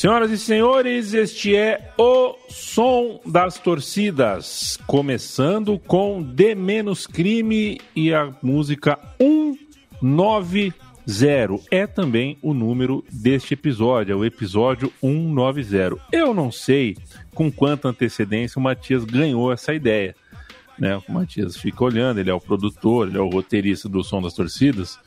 Senhoras e senhores, este é o som das torcidas. Começando com De Menos Crime e a música 190 é também o número deste episódio, é o episódio 190. Eu não sei com quanta antecedência o Matias ganhou essa ideia. Né? O Matias fica olhando, ele é o produtor, ele é o roteirista do Som das Torcidas.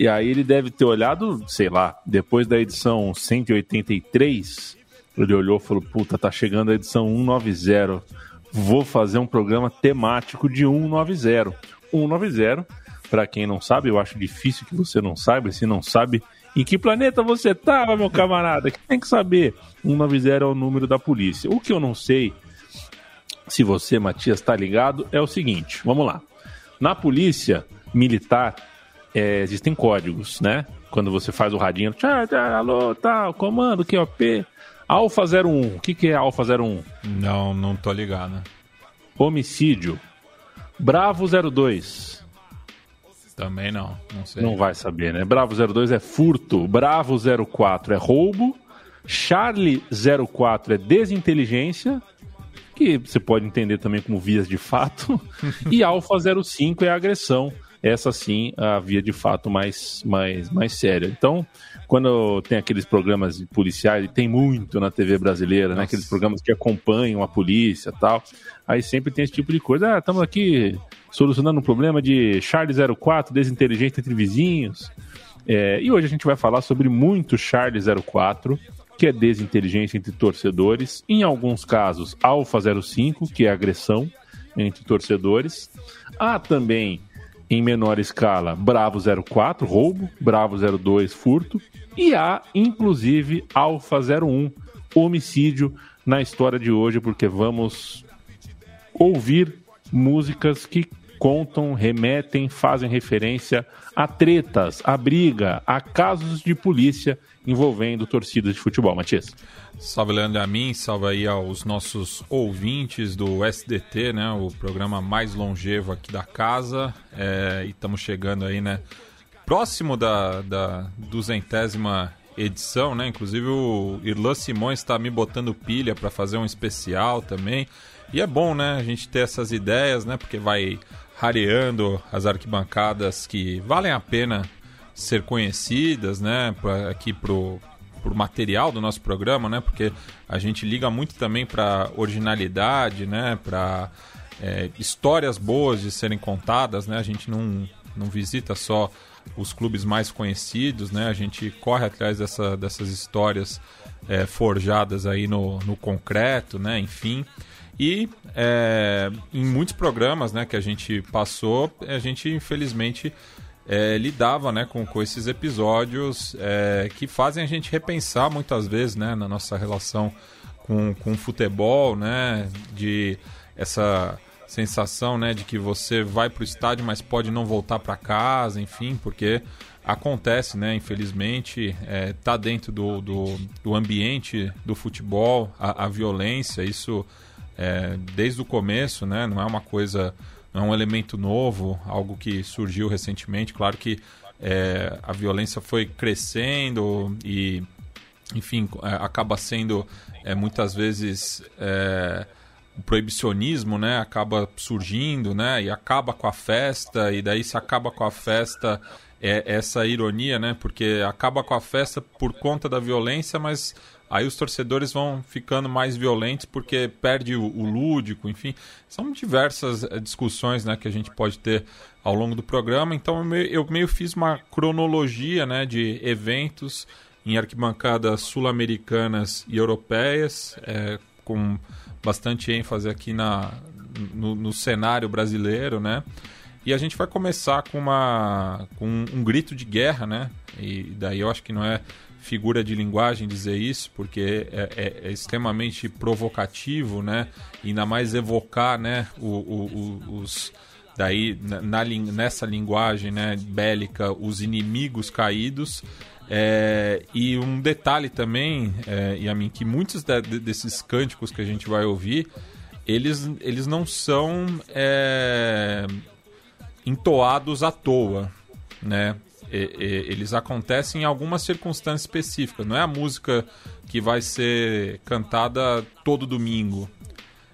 E aí ele deve ter olhado, sei lá, depois da edição 183, ele olhou e falou: Puta, tá chegando a edição 190. Vou fazer um programa temático de 190. 190, para quem não sabe, eu acho difícil que você não saiba. Se não sabe, em que planeta você tava, meu camarada? Tem que saber. 190 é o número da polícia. O que eu não sei, se você, Matias, tá ligado, é o seguinte: vamos lá. Na polícia militar, é, existem códigos, né? Quando você faz o radinho, tchá, tchá, alô, tal, comando, QOP. Alfa 01, o que, que é Alfa 01? Não, não tô ligado. Homicídio. Bravo 02. Também não, não sei. Não vai saber, né? Bravo 02 é furto, Bravo 04 é roubo, Charlie 04 é desinteligência, que você pode entender também como vias de fato, e Alfa 05 é agressão. Essa sim a via de fato mais, mais, mais séria. Então, quando tem aqueles programas policiais, e tem muito na TV brasileira, né? Aqueles programas que acompanham a polícia tal. Aí sempre tem esse tipo de coisa. Ah, estamos aqui solucionando um problema de Charlie 04, desinteligente entre vizinhos. É, e hoje a gente vai falar sobre muito Charlie 04, que é desinteligência entre torcedores. Em alguns casos, Alfa 05, que é agressão entre torcedores. Há também, em menor escala, Bravo 04, roubo, Bravo 02, furto. E há, inclusive, Alfa 01, homicídio na história de hoje, porque vamos ouvir músicas que contam, remetem, fazem referência a tretas, a briga, a casos de polícia envolvendo torcidas de futebol. Matias. Salve, Leandro, a mim, salve aí aos nossos ouvintes do SDT, né, o programa mais longevo aqui da casa. É, e estamos chegando aí, né, próximo da, da duzentésima edição, né? Inclusive o Irlan Simões está me botando pilha para fazer um especial também. E é bom, né, a gente ter essas ideias, né? Porque vai rareando as arquibancadas que valem a pena ser conhecidas, né? Aqui pro, pro material do nosso programa, né? Porque a gente liga muito também para originalidade, né? Para é, histórias boas de serem contadas, né? A gente não, não visita só os clubes mais conhecidos, né? A gente corre atrás dessa, dessas histórias é, forjadas aí no, no concreto, né? Enfim. E é, em muitos programas né, que a gente passou, a gente infelizmente é, lidava né, com, com esses episódios é, que fazem a gente repensar muitas vezes né, na nossa relação com, com o futebol, né, de essa sensação né, de que você vai para o estádio, mas pode não voltar para casa, enfim, porque acontece, né? Infelizmente, é, tá dentro do, do, do ambiente do futebol, a, a violência, isso é, desde o começo, né? Não é uma coisa, não é um elemento novo, algo que surgiu recentemente. Claro que é, a violência foi crescendo e, enfim, é, acaba sendo é, muitas vezes é, o proibicionismo, né? Acaba surgindo, né? E acaba com a festa e daí se acaba com a festa é essa ironia, né? Porque acaba com a festa por conta da violência, mas Aí os torcedores vão ficando mais violentos porque perde o, o lúdico, enfim. São diversas eh, discussões né, que a gente pode ter ao longo do programa. Então eu meio, eu meio fiz uma cronologia né, de eventos em arquibancadas sul-americanas e europeias, é, com bastante ênfase aqui na, no, no, cenário brasileiro, né? E a gente vai começar com, uma, com um, grito de guerra, né? E daí eu acho que não é figura de linguagem dizer isso, porque é, é, é extremamente provocativo, né? E ainda mais evocar, né, o, o, o, os daí na, na, nessa linguagem, né, bélica, os inimigos caídos. É, e um detalhe também, é, mim que muitos de, desses cânticos que a gente vai ouvir eles, eles não são é, entoados à toa, né? Eles acontecem em algumas circunstâncias específicas. Não é a música que vai ser cantada todo domingo.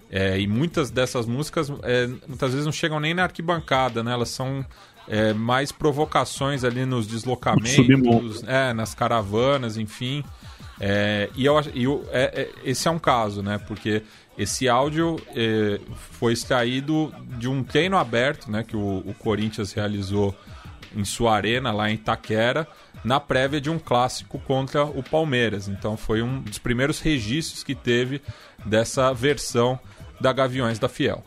É, e muitas dessas músicas é, muitas vezes não chegam nem na arquibancada, né? Elas são é, mais provocações ali nos deslocamentos, é, nas caravanas, enfim. É, e eu, eu é, esse é um caso, né? Porque esse áudio foi extraído de um treino aberto, né? Que o, o Corinthians realizou em sua arena lá em Itaquera na prévia de um clássico contra o Palmeiras. Então foi um dos primeiros registros que teve dessa versão da Gaviões da Fiel.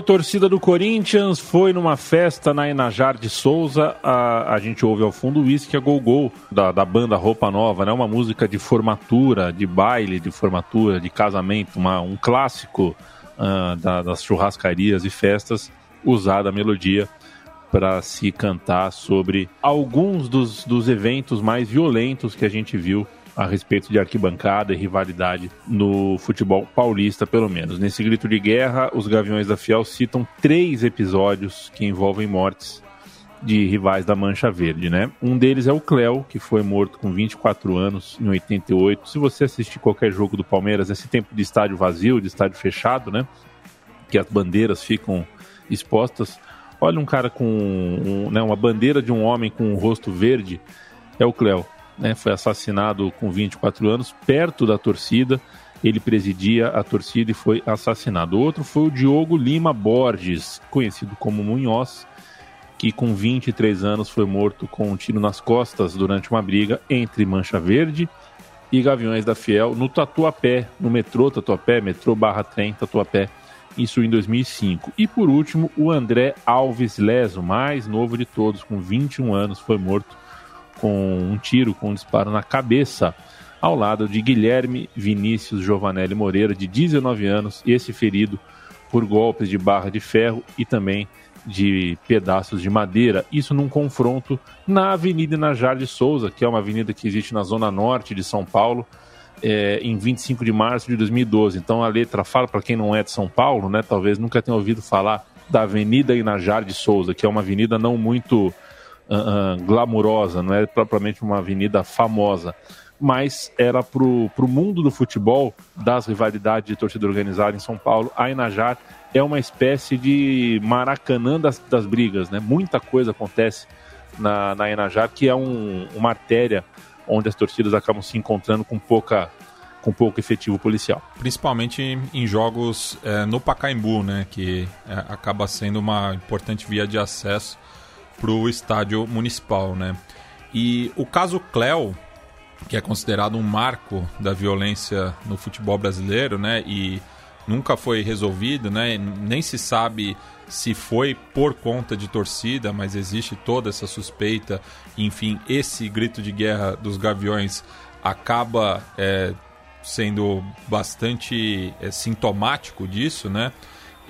A torcida do Corinthians, foi numa festa na Enajar de Souza. A, a gente ouve ao fundo o Whisky a Gol Gol, da, da banda Roupa Nova, né? Uma música de formatura, de baile de formatura, de casamento, uma, um clássico uh, da, das churrascarias e festas, usada a melodia para se cantar sobre alguns dos, dos eventos mais violentos que a gente viu a respeito de arquibancada e rivalidade no futebol paulista, pelo menos. Nesse grito de guerra, os Gaviões da Fiel citam três episódios que envolvem mortes de rivais da Mancha Verde, né? Um deles é o Cléo, que foi morto com 24 anos em 88. Se você assistir qualquer jogo do Palmeiras, esse tempo de estádio vazio, de estádio fechado, né? Que as bandeiras ficam expostas. Olha um cara com um, né, uma bandeira de um homem com um rosto verde, é o Cléo né, foi assassinado com 24 anos, perto da torcida. Ele presidia a torcida e foi assassinado. Outro foi o Diogo Lima Borges, conhecido como Munhoz, que com 23 anos foi morto com um tiro nas costas durante uma briga entre Mancha Verde e Gaviões da Fiel no Tatuapé, no metrô Tatuapé, metrô barra trem Tatuapé, isso em 2005. E por último, o André Alves Leso, mais novo de todos, com 21 anos, foi morto com um tiro, com um disparo na cabeça, ao lado de Guilherme Vinícius Giovanelli Moreira, de 19 anos, esse ferido por golpes de barra de ferro e também de pedaços de madeira. Isso num confronto na Avenida Najar de Souza, que é uma avenida que existe na zona norte de São Paulo, é, em 25 de março de 2012. Então a letra fala, para quem não é de São Paulo, né, talvez nunca tenha ouvido falar da Avenida Inajar de Souza, que é uma avenida não muito uh, glamurosa, não é propriamente uma avenida famosa, mas era para o mundo do futebol, das rivalidades de torcida organizada em São Paulo, a Inajar é uma espécie de maracanã das, das brigas, né? Muita coisa acontece na, na Enajar, que é um, uma artéria onde as torcidas acabam se encontrando com pouca com pouco efetivo policial. Principalmente em jogos é, no Pacaembu, né, que é, acaba sendo uma importante via de acesso para o estádio municipal. Né? E o caso Cléo, que é considerado um marco da violência no futebol brasileiro, né, e nunca foi resolvido, né, nem se sabe se foi por conta de torcida, mas existe toda essa suspeita. Enfim, esse grito de guerra dos Gaviões acaba é, sendo bastante é, sintomático disso, né?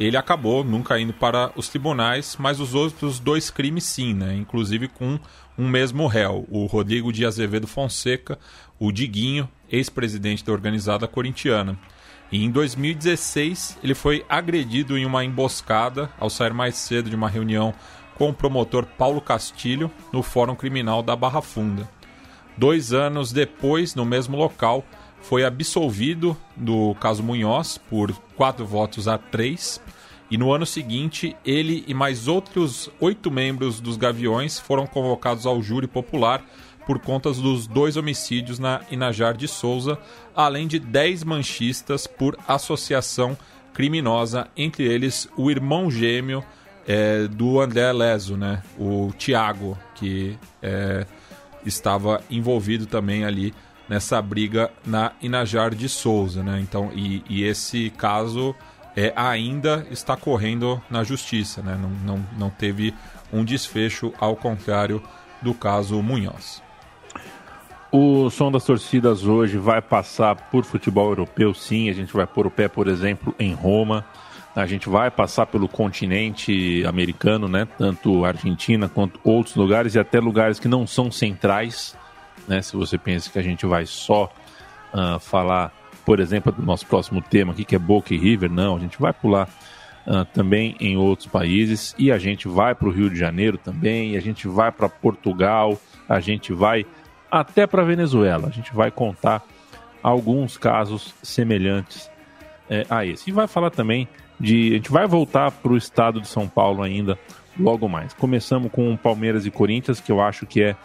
Ele acabou nunca indo para os tribunais, mas os outros dois crimes sim, né? Inclusive com um mesmo réu, o Rodrigo de Azevedo Fonseca, o Diguinho, ex-presidente da organizada corintiana. E em 2016 ele foi agredido em uma emboscada ao sair mais cedo de uma reunião com o promotor Paulo Castilho no Fórum Criminal da Barra Funda. Dois anos depois, no mesmo local, foi absolvido do caso Munhoz por quatro votos a três. E no ano seguinte, ele e mais outros oito membros dos Gaviões foram convocados ao júri popular por conta dos dois homicídios na Inajar de Souza, além de dez manchistas por associação criminosa, entre eles o irmão gêmeo é, do André Leso, né? o Tiago, que é, estava envolvido também ali nessa briga na Inajar de Souza. Né? Então, e, e esse caso é, ainda está correndo na justiça, né? não, não, não teve um desfecho, ao contrário do caso Munhoz. O som das torcidas hoje vai passar por futebol europeu, sim. A gente vai pôr o pé, por exemplo, em Roma. A gente vai passar pelo continente americano, né? Tanto Argentina quanto outros lugares e até lugares que não são centrais, né? Se você pensa que a gente vai só uh, falar, por exemplo, do nosso próximo tema aqui, que é Boca e River, não. A gente vai pular uh, também em outros países e a gente vai para o Rio de Janeiro também. A gente vai para Portugal. A gente vai até para Venezuela. A gente vai contar alguns casos semelhantes é, a esse. E vai falar também de. A gente vai voltar para o estado de São Paulo ainda logo mais. Começamos com Palmeiras e Corinthians, que eu acho que é,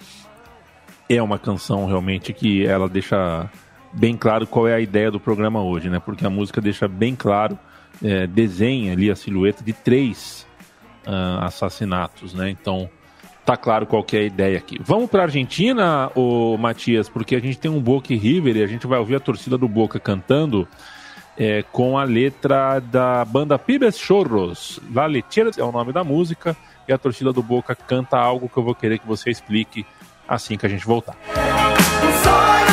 é uma canção realmente que ela deixa bem claro qual é a ideia do programa hoje, né? Porque a música deixa bem claro, é, desenha ali a silhueta de três uh, assassinatos, né? Então tá claro qual é a ideia aqui. Vamos para Argentina, o Matias, porque a gente tem um Boca e River e a gente vai ouvir a torcida do Boca cantando é, com a letra da banda Pibes Chorros. La Lecheras é o nome da música e a torcida do Boca canta algo que eu vou querer que você explique assim que a gente voltar. gatito.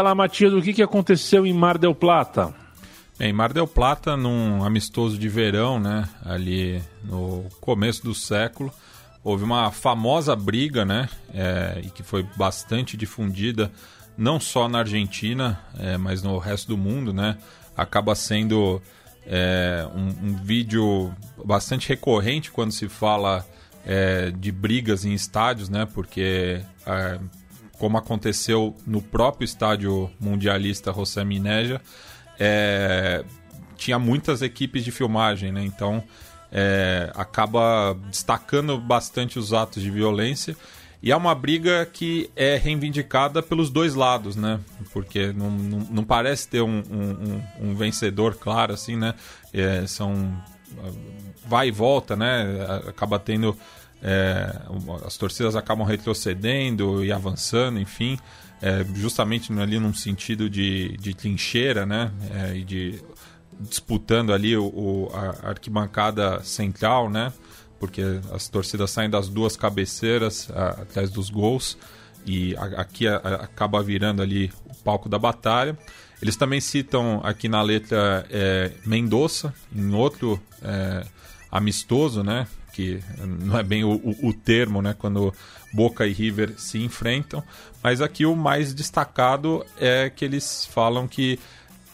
Diga lá, Matias, o que, que aconteceu em Mar del Plata? Em Mar del Plata, num amistoso de verão, né, ali no começo do século, houve uma famosa briga, né, é, e que foi bastante difundida, não só na Argentina, é, mas no resto do mundo, né, acaba sendo é, um, um, vídeo bastante recorrente quando se fala é, de brigas em estádios, né? Porque é, como aconteceu no próprio estádio mundialista José Mineja, é, tinha muitas equipes de filmagem, né? Então é, acaba destacando bastante os atos de violência. E é uma briga que é reivindicada pelos dois lados, né? Porque não, não, não parece ter um, um, um, vencedor claro, assim, né? É, são. Vai e volta, né? Acaba tendo. É, as torcidas acabam retrocedendo e avançando, enfim. É, justamente ali num sentido de, de trincheira, né? É, e de disputando ali o, a arquibancada central, né? porque as torcidas saem das duas cabeceiras a, atrás dos gols e a, aqui a, acaba virando ali o palco da batalha. Eles também citam aqui na letra é, Mendoza, em outro é, amistoso, né? Que não é bem o, o, o, termo, né? Quando Boca e River se enfrentam. Mas aqui o mais destacado é que eles falam que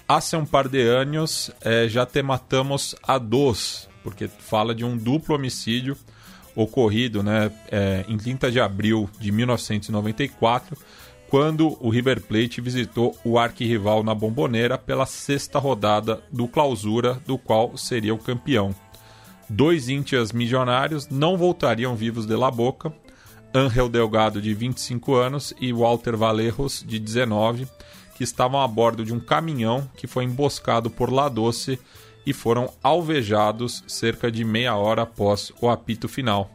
hace um par de anos é, já te matamos a dos porque fala de um duplo homicídio ocorrido né, é, em 30 de abril de 1994, quando o River Plate visitou o arquirrival na Bomboneira pela sexta rodada do Clausura, do qual seria o campeão. Dois íntias milionários não voltariam vivos de La Boca, Angel Delgado, de 25 anos, e Walter Valerros, de 19, que estavam a bordo de um caminhão que foi emboscado por La Doce e foram alvejados cerca de meia hora após o apito final.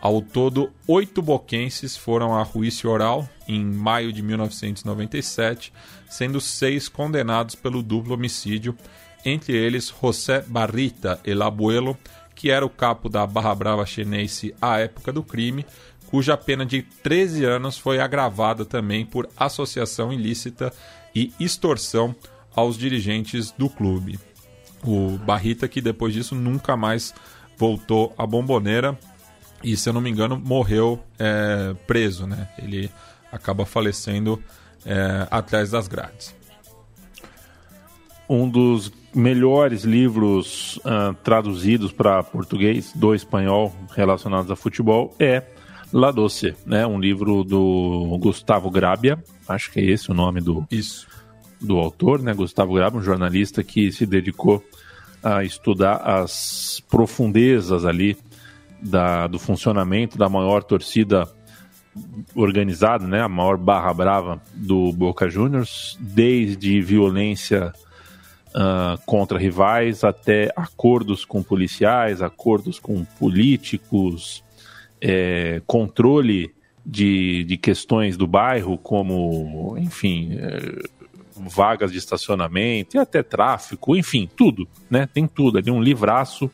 Ao todo, oito boquenses foram a juízo oral em maio de 1997, sendo seis condenados pelo duplo homicídio, entre eles José Barrita El Abuelo, que era o capo da Barra Brava chinense à época do crime, cuja pena de 13 anos foi agravada também por associação ilícita e extorsão aos dirigentes do clube o Barrita, que depois disso nunca mais voltou à bomboneira e, se eu não me engano, morreu é, preso, né? Ele acaba falecendo é, atrás das grades. Um dos melhores livros uh, traduzidos para português do espanhol relacionados a futebol é La Doce, né? Um livro do Gustavo Grabia, acho que é esse o nome do Isso. do autor, né, Gustavo Graba, um jornalista que se dedicou a estudar as profundezas ali da, do funcionamento da maior torcida organizada, né, a maior barra brava do Boca Juniors, desde violência uh, contra rivais até acordos com policiais, acordos com políticos, é, controle de, de questões do bairro, como, enfim, é, vagas de estacionamento e até tráfico, enfim, tudo, né? Tem tudo, ali um livraço.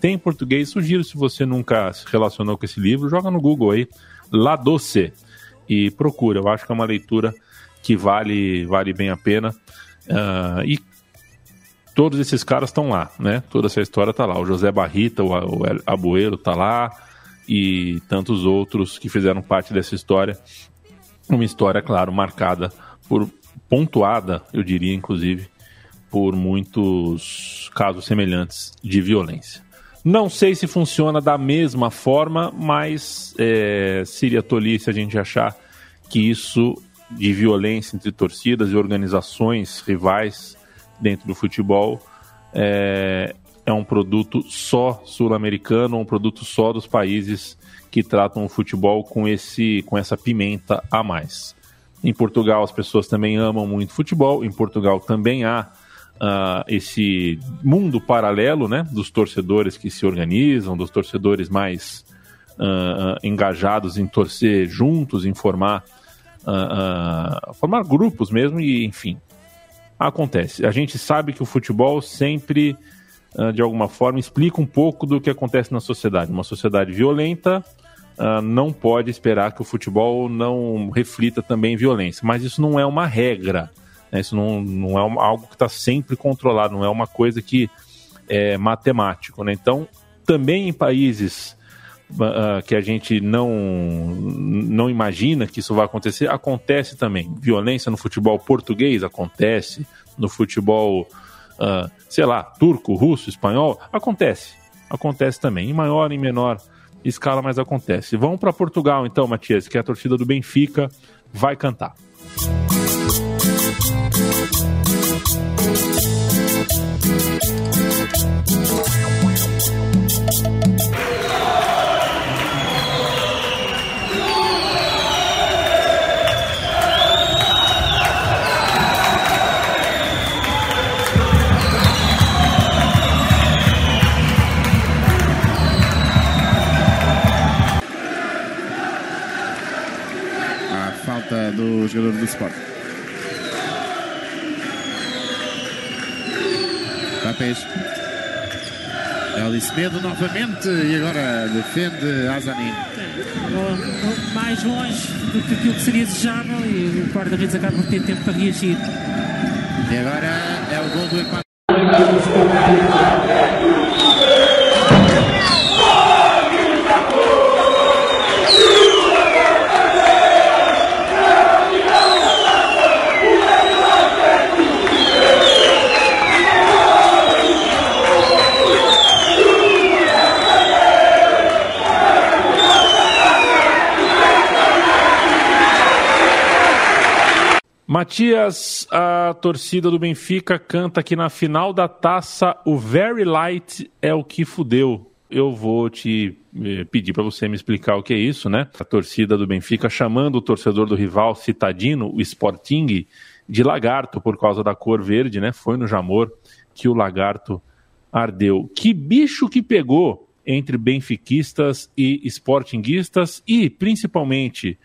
Tem em português, sugiro se você nunca se relacionou com esse livro, joga no Google aí, La Doce, e procura. Eu acho que é uma leitura que vale, vale bem a pena. Uh, e todos esses caras estão lá, né? Toda essa história está lá. O José Barrita, o, o Abuelo está lá e tantos outros que fizeram parte dessa história. Uma história, claro, marcada por pontuada, eu diria, inclusive, por muitos casos semelhantes de violência. Não sei se funciona da mesma forma, mas é, seria tolice a gente achar que isso de violência entre torcidas e organizações rivais dentro do futebol é, é um produto só sul-americano, um produto só dos países que tratam o futebol com, esse, com essa pimenta a mais. Em Portugal, as pessoas também amam muito futebol. Em Portugal também há uh, esse mundo paralelo né, dos torcedores que se organizam, dos torcedores mais uh, engajados em torcer juntos, em formar, formar grupos mesmo, e enfim, acontece. A gente sabe que o futebol sempre, de alguma forma, explica um pouco do que acontece na sociedade. Uma sociedade violenta uh, não pode esperar que o futebol não reflita também violência. Mas isso não é uma regra, né? isso não, não é algo que está sempre controlado, não é uma coisa que é matemático. Né? Então, também em países uh, que a gente não, não imagina que isso vai acontecer, acontece também. Violência no futebol português acontece, no futebol uh, sei lá, turco, russo, espanhol, acontece. Acontece também, em maior e menor escala, mas acontece. Vamos para Portugal então, Matias, que é a torcida do Benfica vai cantar. Do jogador do Sport. Disse medo novamente e agora defende Azanin. Mais longe do que aquilo que seria desejável e o guarda-redes acaba por ter tempo para reagir. E agora é o gol do empate. Matias, a torcida do Benfica canta que na final da taça o Very Light é o que fudeu. Eu vou te eh, pedir para você me explicar o que é isso, né? A torcida do Benfica chamando o torcedor do rival citadino, o Sporting, de lagarto por causa da cor verde, né? Foi no Jamor que o lagarto ardeu. Que bicho que pegou entre benfiquistas e sportinguistas e, principalmente,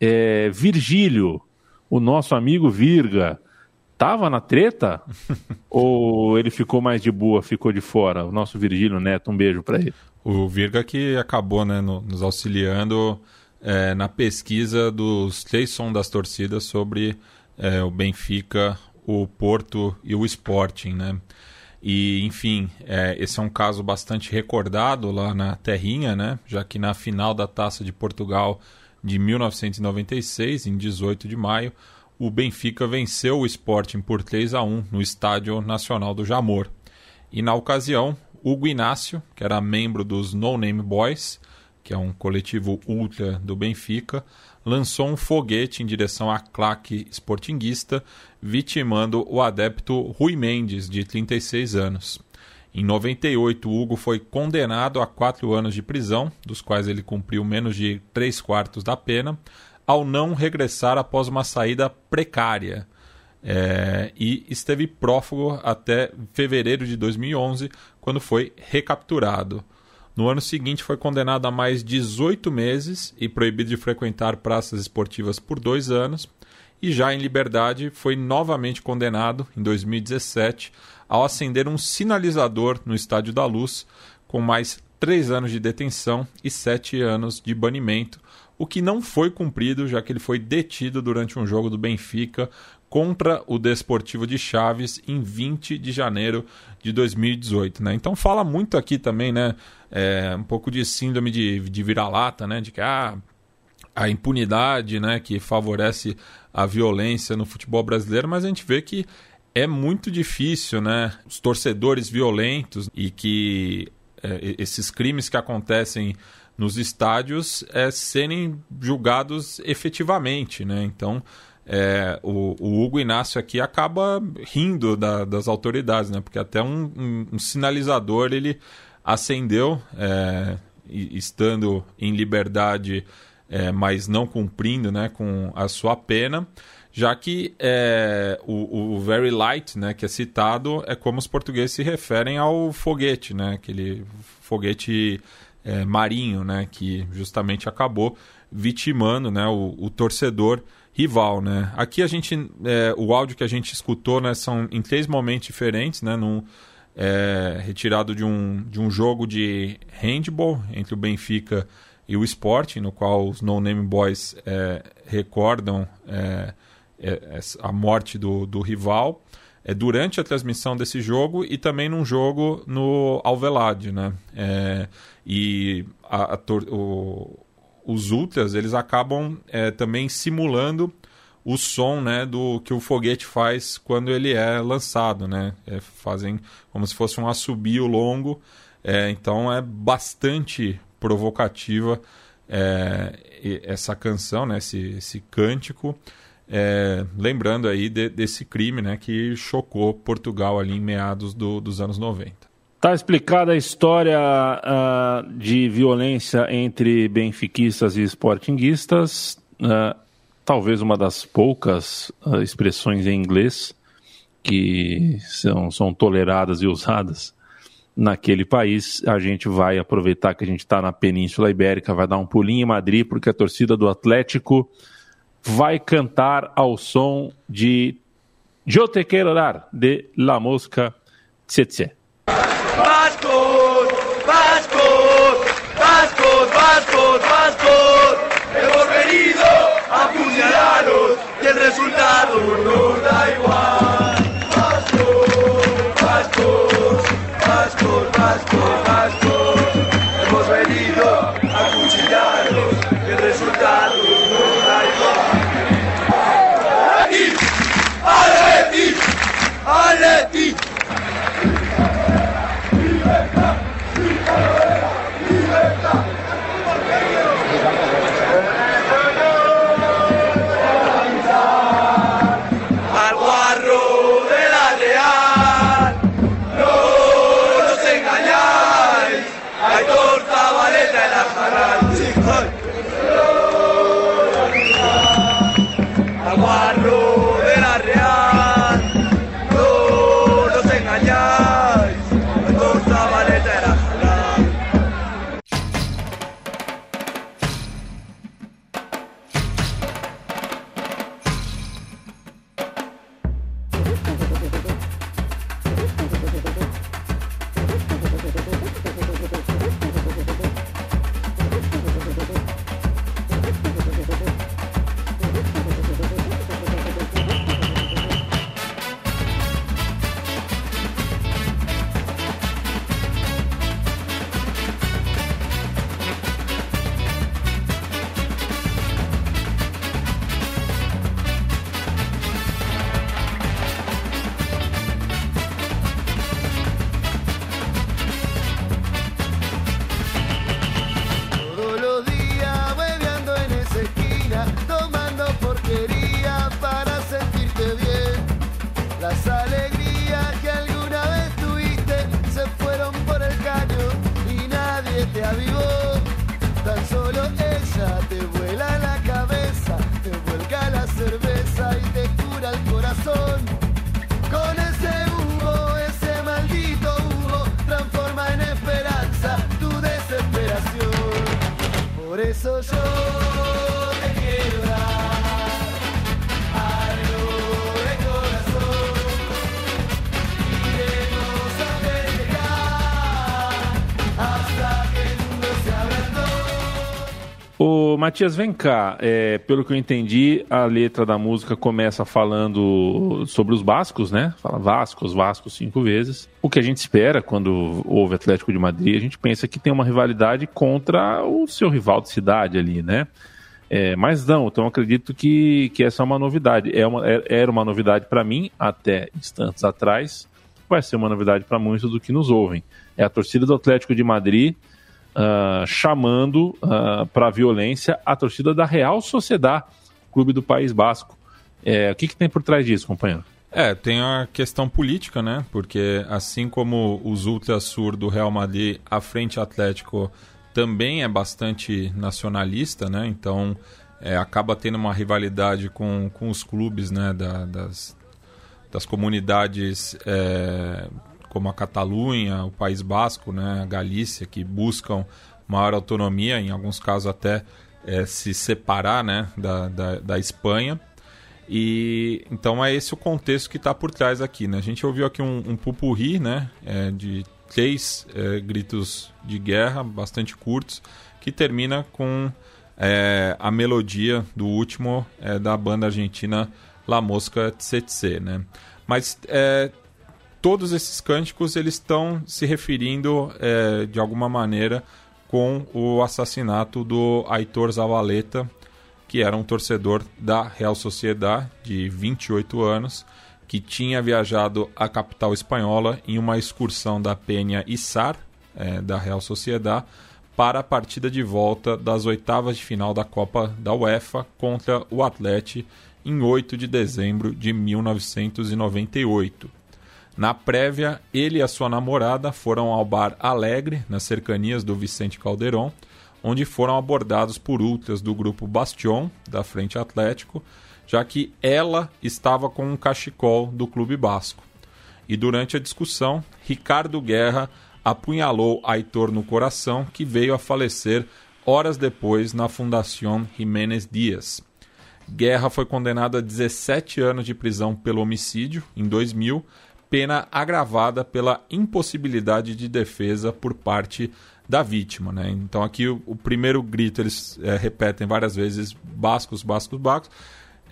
é, Virgílio, o nosso amigo Virga tava na treta? ou ele ficou mais de boa, ficou de fora? O nosso Virgílio Neto, um beijo para ele. O Virga que acabou né, no, nos auxiliando é, na pesquisa dos três sons das torcidas sobre é, o Benfica, o Porto e o Sporting, né? E, enfim, é, esse é um caso bastante recordado lá na Terrinha, né? Já que na final da Taça de Portugal de 1996, em 18 de maio, o Benfica venceu o Sporting por 3 a 1 no Estádio Nacional do Jamor. E na ocasião, Hugo Inácio, que era membro dos No Name Boys, que é um coletivo ultra do Benfica, lançou um foguete em direção à claque sportinguista, vitimando o adepto Rui Mendes, de 36 anos. Em 98, Hugo foi condenado a quatro anos de prisão, dos quais ele cumpriu menos de três quartos da pena, ao não regressar após uma saída precária. É, e esteve prófugo até fevereiro de 2011, quando foi recapturado. No ano seguinte, foi condenado a mais 18 meses e proibido de frequentar praças esportivas por dois anos. E já em liberdade, foi novamente condenado, em 2017, ao acender um sinalizador no Estádio da Luz, com mais três anos de detenção e sete anos de banimento, o que não foi cumprido, já que ele foi detido durante um jogo do Benfica contra o Desportivo de Chaves em 20 de janeiro de 2018. Né? Então fala muito aqui também, né? É, um pouco de síndrome de, de vira-lata, né? De que ah, a impunidade né, que favorece a violência no futebol brasileiro, mas a gente vê que é muito difícil, né? Os torcedores violentos e que é, esses crimes que acontecem nos estádios é, serem julgados efetivamente, né? Então, é, o, o, Hugo Inácio aqui acaba rindo da, das autoridades, né? Porque até um, um, um sinalizador ele acendeu, é, estando em liberdade, é, mas não cumprindo, né? Com a sua pena já que é, o, o, very light, né, que é citado, é como os portugueses se referem ao foguete, né, aquele foguete é, marinho, né, que justamente acabou vitimando, né, o, o torcedor rival, né. Aqui a gente, é, o áudio que a gente escutou, né, são em três momentos diferentes, né, num, é, retirado de um, de um jogo de handball entre o Benfica e o Sporting, no qual os No Name Boys é, recordam é, a morte do, do rival é, durante a transmissão desse jogo e também num jogo no Alvelade, né? É, e a, a, o, os ultras eles acabam é, também simulando o som né, do que o foguete faz quando ele é lançado. Né? É, fazem como se fosse um assobio longo. É, então é bastante provocativa é, essa canção, né, esse, esse cântico. É, lembrando aí de, desse crime né, que chocou Portugal ali em meados do, dos anos 90. Está explicada a história uh, de violência entre benfiquistas e sportinguistas. Uh, talvez uma das poucas uh, expressões em inglês que são, são toleradas e usadas naquele país. A gente vai aproveitar que a gente está na Península Ibérica, vai dar um pulinho em Madrid, porque a torcida do Atlético vai cantar ao som de Eu Te Quero Dar, de La Mosca Tsetse. Vascos, Vascos, Vascos, Vascos, Vascos, hemos venido a apuñalaros y el resultado nos da igual. ¡Aleti! al Matias, vem cá. É, pelo que eu entendi, a letra da música começa falando sobre os Vascos, né? Fala Vascos, Vascos cinco vezes. O que a gente espera quando houve Atlético de Madrid, a gente pensa que tem uma rivalidade contra o seu rival de cidade ali, né? É, mas não, então acredito que, que essa é uma novidade. É uma, é- era uma novidade para mim até instantes atrás. Vai ser uma novidade para muitos do que nos ouvem. É a torcida do Atlético de Madrid ah, chamando para a violência a torcida da Real Sociedad, clube do País Basco. É, o que, que tem por trás disso, companheiro? É, tem a questão política, né? Porque assim como os Ultrasur do Real Madrid, a Frente Atlético também é bastante nacionalista, né? Então é, acaba tendo uma rivalidade com, com os clubes, né? Da, das, das comunidades é, como a Catalunha, o País Basco, né? A Galícia, que buscam maior autonomia, em alguns casos até é, se separar, né? Da, da, da Espanha. E então é esse o contexto que está por trás aqui, né? A gente ouviu aqui um, um pupurri, né? É, de três é, gritos de guerra, bastante curtos, que termina com é, a melodia do último é, da banda argentina La Mosca Tsetse, né? Mas é, todos esses cânticos eles estão se referindo é, de alguma maneira com o assassinato do Aitor Zavaleta, que era um torcedor da Real Sociedad, de 28 anos, que tinha viajado à capital espanhola em uma excursão da Penha Issar, é, da Real Sociedad, para a partida de volta das oitavas de final da Copa da UEFA contra o Atlético em 8 de dezembro de 1998. Na prévia, ele e a sua namorada foram ao bar Alegre, nas cercanias do Vicente Calderon, onde foram abordados por ultras do grupo Bastion, da Frente Atlético, já que ela estava com um cachecol do Clube Basco. E durante a discussão, Ricardo Guerra apunhalou Aitor no coração, que veio a falecer horas depois na Fundação Jiménez Dias. Guerra foi condenado a 17 anos de prisão pelo homicídio em 2000, pena agravada pela impossibilidade de defesa por parte da vítima. Né? Então aqui o, o primeiro grito eles é, repetem várias vezes bascos, bascos, bascos.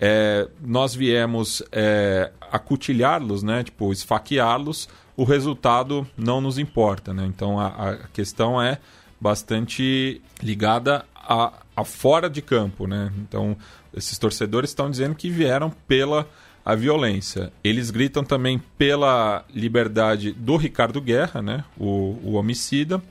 É, nós viemos é, acutilhá-los, né? tipo esfaqueá-los, o resultado não nos importa. Né? Então a, a questão é bastante ligada a, a, fora de campo. Né? Então esses torcedores estão dizendo que vieram pela a violência. Eles gritam também pela liberdade do Ricardo Guerra, né? o, o homicida.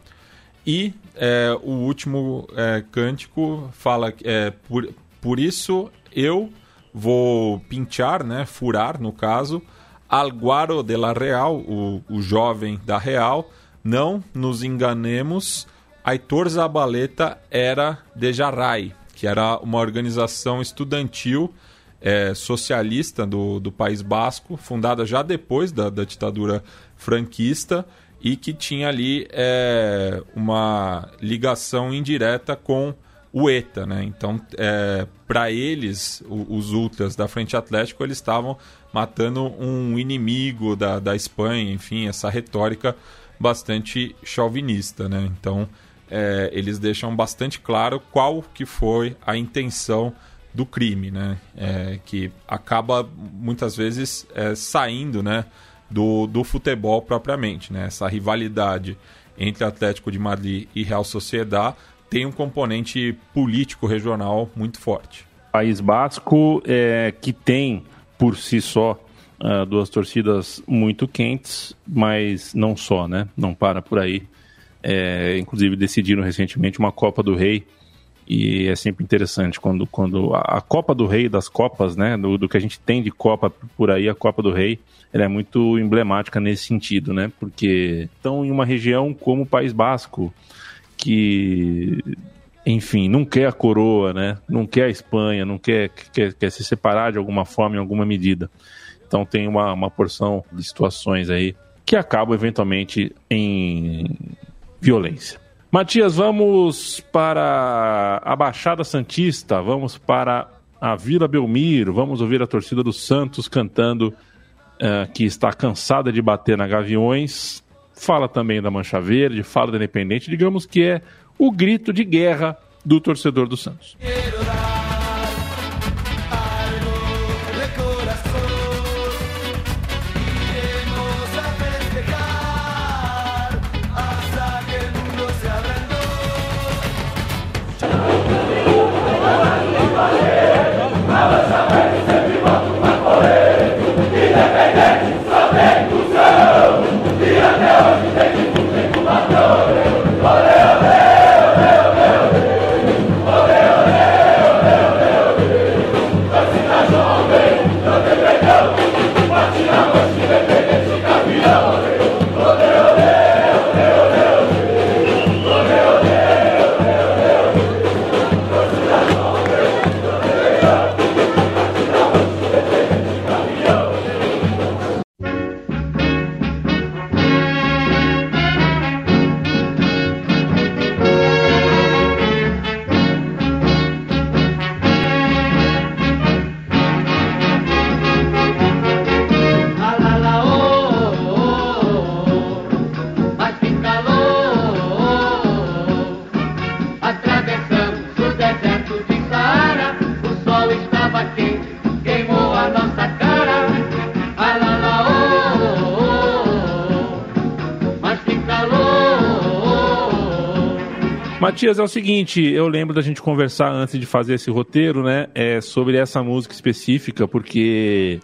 E é, o último é, cântico fala é, por, por isso eu vou pinchar, né, furar no caso, Alguaro de la Real, o, o jovem da Real, não nos enganemos, Aitor Zabaleta era de Jarrai, que era uma organização estudantil é, socialista do, do País Basco, fundada já depois da, da ditadura franquista e que tinha ali é, uma ligação indireta com o ETA, né? Então, é, para eles, os ultras da Frente Atlético, eles estavam matando um inimigo da, da Espanha, enfim, essa retórica bastante chauvinista, né? Então, é, eles deixam bastante claro qual que foi a intenção do crime, né? É, que acaba muitas vezes é, saindo, né? Do, do futebol propriamente, né? Essa rivalidade entre Atlético de Madrid e Real Sociedad tem um componente político regional muito forte. País Basco, é, que tem por si só uh, duas torcidas muito quentes, mas não só, né? Não para por aí. É, inclusive decidiram recentemente uma Copa do Rei e é sempre interessante quando, quando a, Copa do Rei das Copas, né? Do, do, que a gente tem de Copa por aí, a Copa do Rei, ela é muito emblemática nesse sentido, né? Porque estão em uma região como o País Basco, que, enfim, não quer a coroa, né? Não quer a Espanha, não quer, quer, quer se separar de alguma forma, em alguma medida. Então tem uma, uma porção de situações aí que acabam eventualmente em violência. Matias, vamos para a Baixada Santista, vamos para a Vila Belmiro, vamos ouvir a torcida do Santos cantando uh, que está cansada de bater na Gaviões, fala também da Mancha Verde, fala da Independente, digamos que é o grito de guerra do torcedor do Santos. Matias, é o seguinte, eu lembro da gente conversar antes de fazer esse roteiro, né, é, sobre essa música específica, porque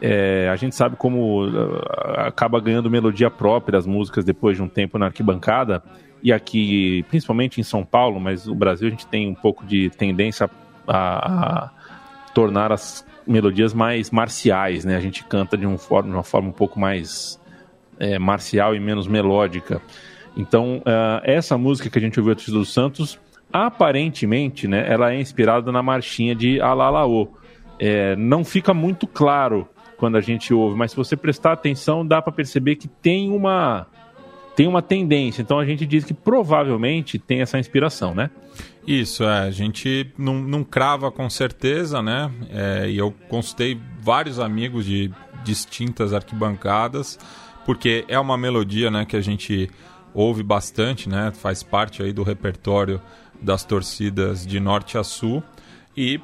é, a gente sabe como uh, acaba ganhando melodia própria as músicas depois de um tempo na arquibancada, e aqui, principalmente em São Paulo, mas no Brasil a gente tem um pouco de tendência a, a tornar as melodias mais marciais, né? A gente canta de, um forma, de uma forma um pouco mais é, marcial e menos melódica. Então, uh, essa música que a gente ouviu do Santos, aparentemente, né, ela é inspirada na marchinha de Alalaô. É, não fica muito claro quando a gente ouve, mas se você prestar atenção, dá para perceber que tem uma tem uma tendência. Então a gente diz que provavelmente tem essa inspiração, né? Isso, é. A gente não, não crava com certeza, né? É, e eu consultei vários amigos de distintas arquibancadas, porque é uma melodia, né, que a gente ouve bastante, né? Faz parte aí do repertório das torcidas de norte a sul e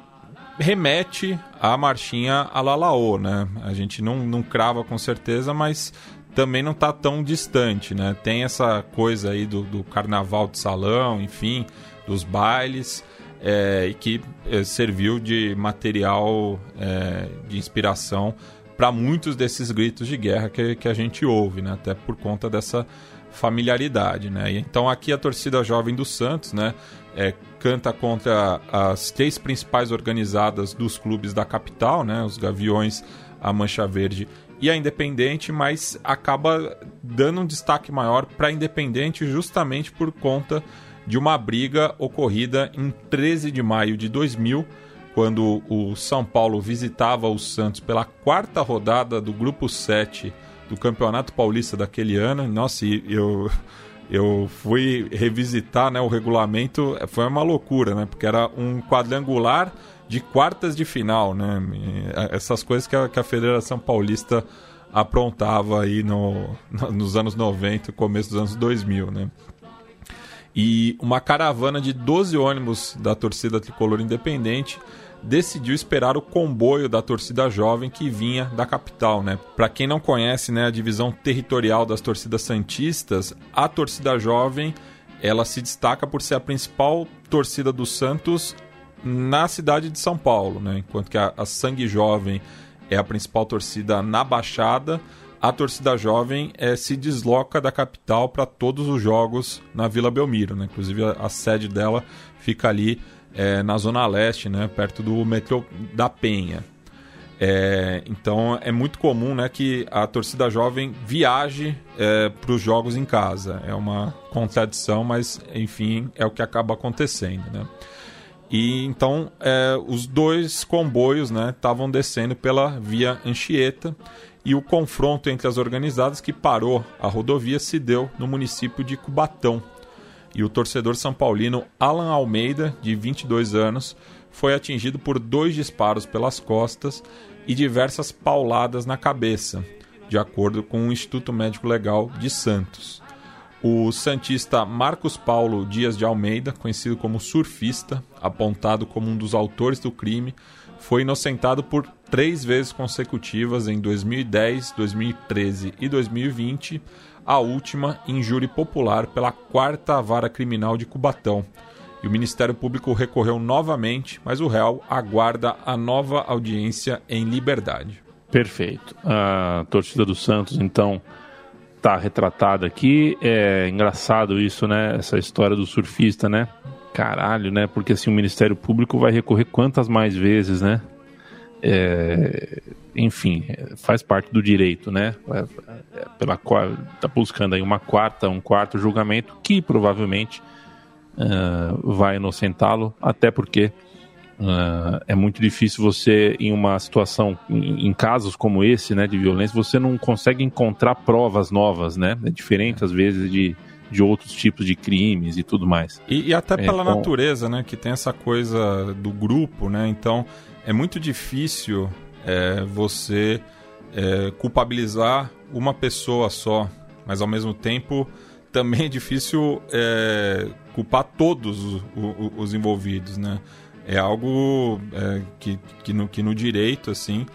remete à marchinha Alalaô, né? A gente não, não crava com certeza, mas também não está tão distante, né? Tem essa coisa aí do, do carnaval de salão, enfim, dos bailes, é, e que é, serviu de material é, de inspiração para muitos desses gritos de guerra que, que a gente ouve, né? Até por conta dessa familiaridade, né? Então aqui a torcida jovem do Santos, né? É, canta contra as três principais organizadas dos clubes da capital, né? Os Gaviões, a Mancha Verde e a Independente, mas acaba dando um destaque maior para a Independente justamente por conta de uma briga ocorrida em 13 de maio de 2000, quando o São Paulo visitava o Santos pela quarta rodada do Grupo 7 do Campeonato Paulista daquele ano. Nossa, eu, eu fui revisitar né, o regulamento, foi uma loucura, né? Porque era um quadrangular de quartas de final, né? Essas coisas que a, que a Federação Paulista aprontava aí no, nos anos 90 começo dos anos 2000, né? E uma caravana de 12 ônibus da torcida tricolor independente decidiu esperar o comboio da torcida jovem que vinha da capital, né? Para quem não conhece, né, a divisão territorial das torcidas santistas, a torcida jovem, ela se destaca por ser a principal torcida do Santos na cidade de São Paulo, né? enquanto que a, a Sangue Jovem é a principal torcida na Baixada, a torcida jovem é, se desloca da capital para todos os jogos na Vila Belmiro. Né? Inclusive, a, a sede dela fica ali é, na Zona Leste, né? perto do metrô da Penha. É, então é muito comum né, que a torcida jovem viaje é, para os jogos em casa. É uma contradição, mas enfim, é o que acaba acontecendo. Né? E então é, os dois comboios estavam né, descendo pela via Anchieta e o confronto entre as organizadas que parou a rodovia se deu no município de Cubatão. E o torcedor são paulino Alan Almeida, de 22 anos, foi atingido por dois disparos pelas costas e diversas pauladas na cabeça, de acordo com o Instituto Médico Legal de Santos. O Santista Marcos Paulo Dias de Almeida, conhecido como surfista, apontado como um dos autores do crime, foi inocentado por três vezes consecutivas em 2010, 2013 e 2020, a última em júri popular pela quarta vara criminal de Cubatão. E o Ministério Público recorreu novamente, mas o réu aguarda a nova audiência em liberdade. Perfeito. A torcida do Santos, então, tá retratada aqui. É engraçado isso, né? Essa história do surfista, né? Caralho, né? Porque assim o Ministério Público vai recorrer quantas mais vezes, né? É, enfim, faz parte do direito, né? É, é, pela tá buscando aí uma quarta, um quarto julgamento que provavelmente uh, vai inocentá-lo, até porque Uh, é muito difícil você, em uma situação, em, em, casos como esse, né, de violência, você não consegue encontrar provas novas, né? É diferente, às vezes, de, de outros tipos de crimes e tudo mais. E, e até pela então... natureza, né, que tem essa coisa do grupo, né? Então, é muito difícil é, você é, culpabilizar uma pessoa só, mas ao mesmo tempo também é difícil é, culpar todos os, os, os envolvidos, né? é algo é, que, que, no, que no direito, assim,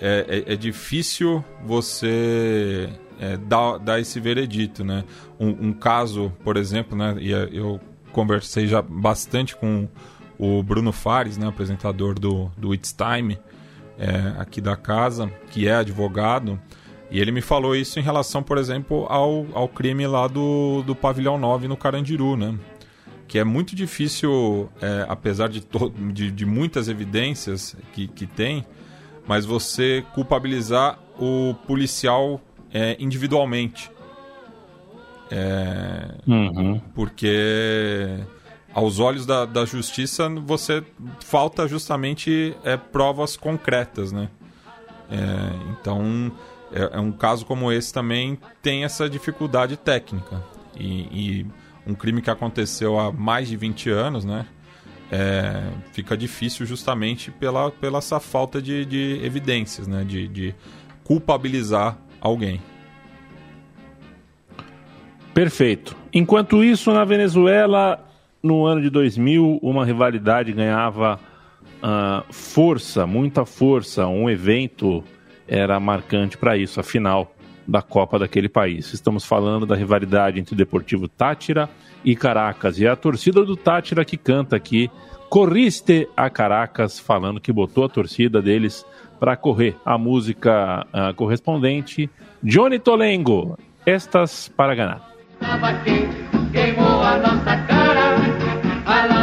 é, é, é difícil você dar, dar esse veredito, né? Um, um, caso, por exemplo, né? E eu conversei já bastante com o Bruno Fares, né, apresentador do, do It's Time, é, aqui da casa, que é advogado, e ele me falou isso em relação, por exemplo, ao, ao crime lá do, do Pavilhão 9 no Carandiru, né? Que é muito difícil, é, apesar de, de, de muitas evidências que, que tem, mas você culpabilizar o policial é, individualmente. É, Uhum. porque aos olhos da, da justiça você falta justamente é, provas concretas, né? É, então é, é um caso como esse também tem essa dificuldade técnica e, e um crime que aconteceu há mais de 20 anos, né? É, fica difícil justamente pela, pela essa falta de, de evidências, né? De, de culpabilizar alguém. Perfeito. Enquanto isso, na Venezuela, no ano de 2000, uma rivalidade ganhava ah, força, muita força. Um evento era marcante para isso, a final da Copa daquele país. Estamos falando da rivalidade entre o Deportivo Tátira e Caracas. E é a torcida do Tátira que canta aqui, Corriste a Caracas, falando que botou a torcida deles para correr. A música ah, correspondente, Johnny Tolengo, Estas para Ganhar. que queimou a nossa cara. Ah,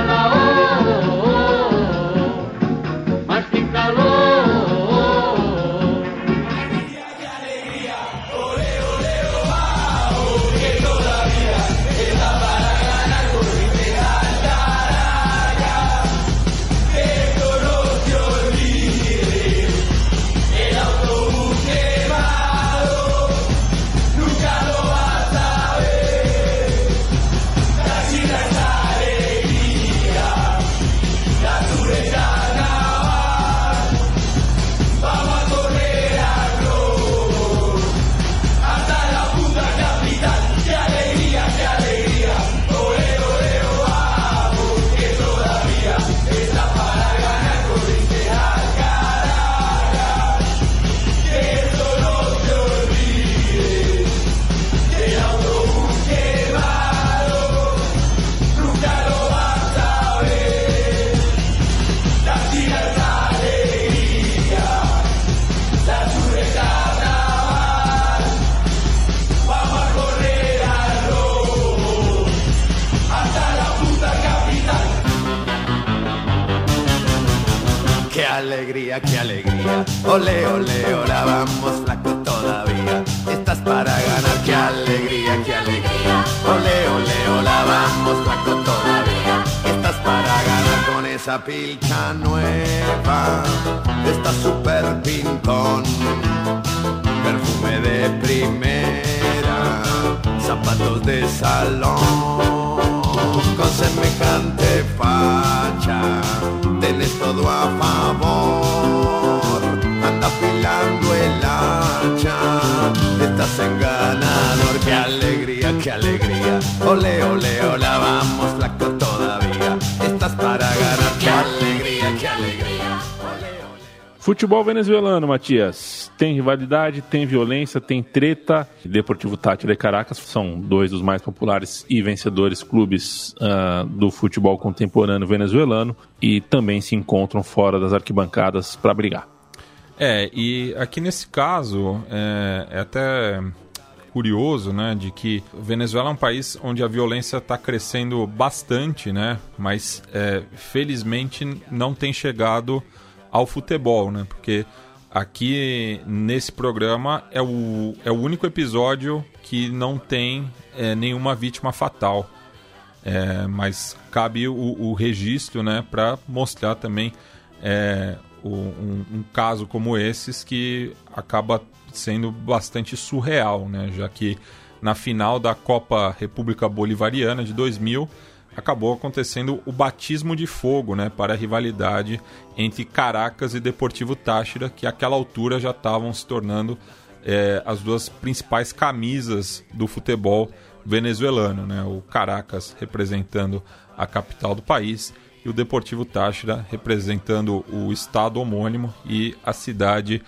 Wild. Futebol venezuelano, Matias. Tem rivalidade, tem violência, tem treta. Deportivo Tátira e Caracas são dois dos mais populares e vencedores clubes ah, do futebol contemporâneo venezuelano e também se encontram fora das arquibancadas para brigar. É, e aqui nesse caso é, é até curioso, né, de que Venezuela é um país onde a violência está crescendo bastante, né, mas é, felizmente não tem chegado ao futebol, né, porque aqui nesse programa é o, é o único episódio que não tem é, nenhuma vítima fatal. É, mas cabe o, o registro né, para mostrar também é, o- um, um caso como esses que acaba sendo bastante surreal, né, já que na final da Copa República Bolivariana de 2000 acabou acontecendo o batismo de fogo né, para a rivalidade entre Caracas e Deportivo Táchira, que àquela altura já estavam se tornando é, as duas principais camisas do futebol venezuelano, né? O Caracas representando a capital do país e o Deportivo Táchira representando o estado homônimo e a cidade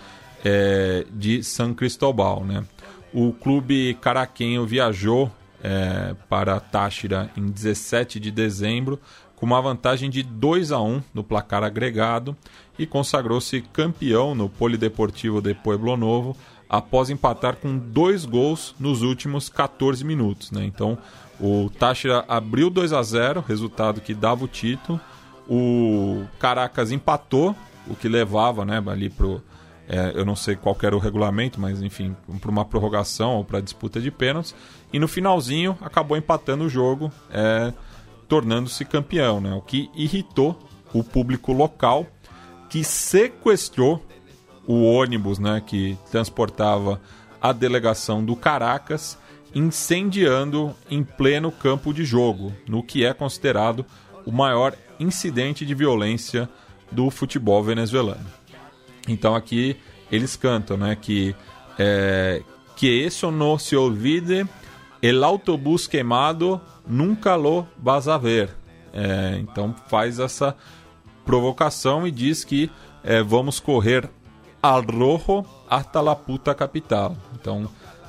é, de San Cristóbal, né? O clube caraquenho viajou é, para Táchira em 17 de dezembro, com uma vantagem de 2 a 1 no placar agregado e consagrou-se campeão no Polideportivo de Pueblo Novo após empatar com dois gols nos últimos 14 minutos. Né? Então o Táchira abriu 2 a 0 resultado que dava o título. O Caracas empatou, o que levava né, ali para é, eu não sei qual era o regulamento, mas enfim, para uma prorrogação ou para disputa de pênaltis. E no finalzinho acabou empatando o jogo, é, tornando-se campeão, né? o que irritou o público local que sequestrou o ônibus né, que transportava a delegação do Caracas, incendiando em pleno campo de jogo, no que é considerado o maior incidente de violência do futebol venezuelano. Então aqui eles cantam, né, que é, que isso não se olvide, el autobús queimado nunca lo vas a ver. É, então faz essa provocação e diz que é, vamos correr al rojo hasta la puta capital. Então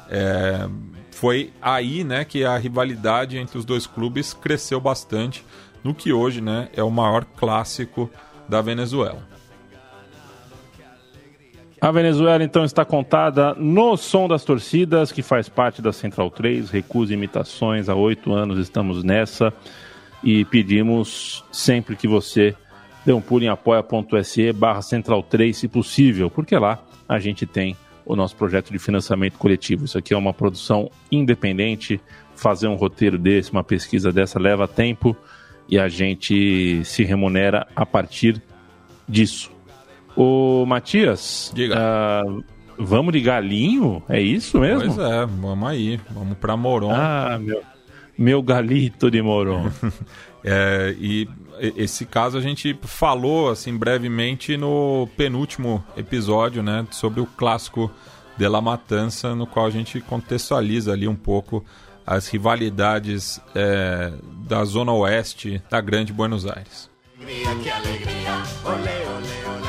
é, foi aí, né, que a rivalidade entre os dois clubes cresceu bastante no que hoje, né, é o maior clássico da Venezuela. A Venezuela então está contada no som das torcidas, que faz parte da Central 3, recusa imitações, há oito anos estamos nessa e pedimos sempre que você dê um pulo em apoia.se barra Central 3, se possível, porque lá a gente tem o nosso projeto de financiamento coletivo. Isso aqui é uma produção independente, fazer um roteiro desse, uma pesquisa dessa leva tempo e a gente se remunera a partir disso. Ô, Matias, Diga. Uh, vamos de galinho? É isso mesmo? Pois é, vamos aí. Vamos para Moron. Ah, meu, meu galito de Moron. é, e esse caso a gente falou assim brevemente no penúltimo episódio, né, sobre o clássico de La Matança, no qual a gente contextualiza ali um pouco as rivalidades é, da zona oeste da Grande Buenos Aires. Que alegria, olé, olé,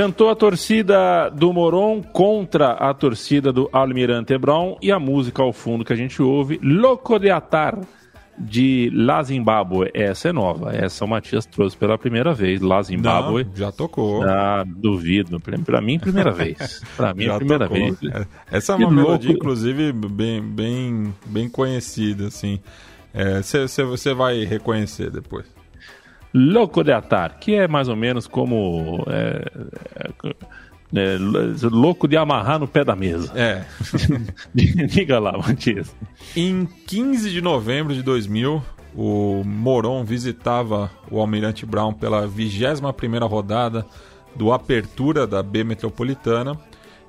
Cantou a torcida do Moron contra a torcida do Almirante Hebron e a música ao fundo que a gente ouve, Louco de Atar, de La Zimbabwe. Essa é nova, essa o Matias trouxe pela primeira vez, La Zimbabwe. Não, já tocou. Ah, duvido, pra mim primeira vez. Pra mim Já primeira tocou. vez. Essa é uma melodia, louco. inclusive, bem, bem, bem conhecida, assim. Você vai reconhecer depois. Louco de Atar, que é mais ou menos como. É, é, é, louco de amarrar no pé da mesa. É. Diga lá, Matias. Em 15 de novembro de 2000, o Moron visitava o Almirante Brown pela 21ª rodada do Apertura da B Metropolitana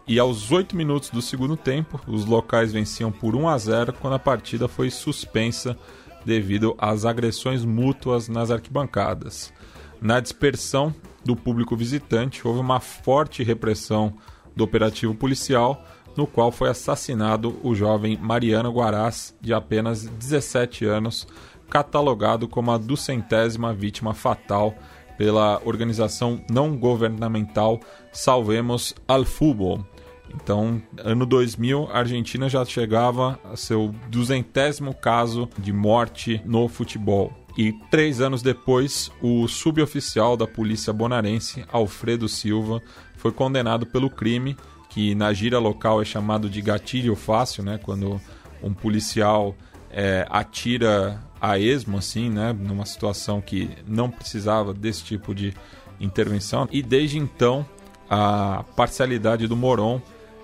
e aos 8 minutos do segundo tempo, os locais venciam por 1 a 0 quando a partida foi suspensa devido às agressões mútuas nas arquibancadas. Na dispersão do público visitante, houve uma forte repressão do operativo policial, no qual foi assassinado o jovem Mariano Guarás, de apenas 17 anos, catalogado como a duzentésima vítima fatal pela organização não governamental Salvemos al Fútbol. Então, ano 2000, a Argentina já chegava a seu duzentésimo caso de morte no futebol. E três anos depois, o suboficial da polícia bonaerense, Alfredo Silva, foi condenado pelo crime, que na gíria local é chamado de gatilho fácil, né? Quando um policial é, atira a esmo, assim, né? Numa situação que não precisava desse tipo de intervenção. E desde então, a parcialidade do Moron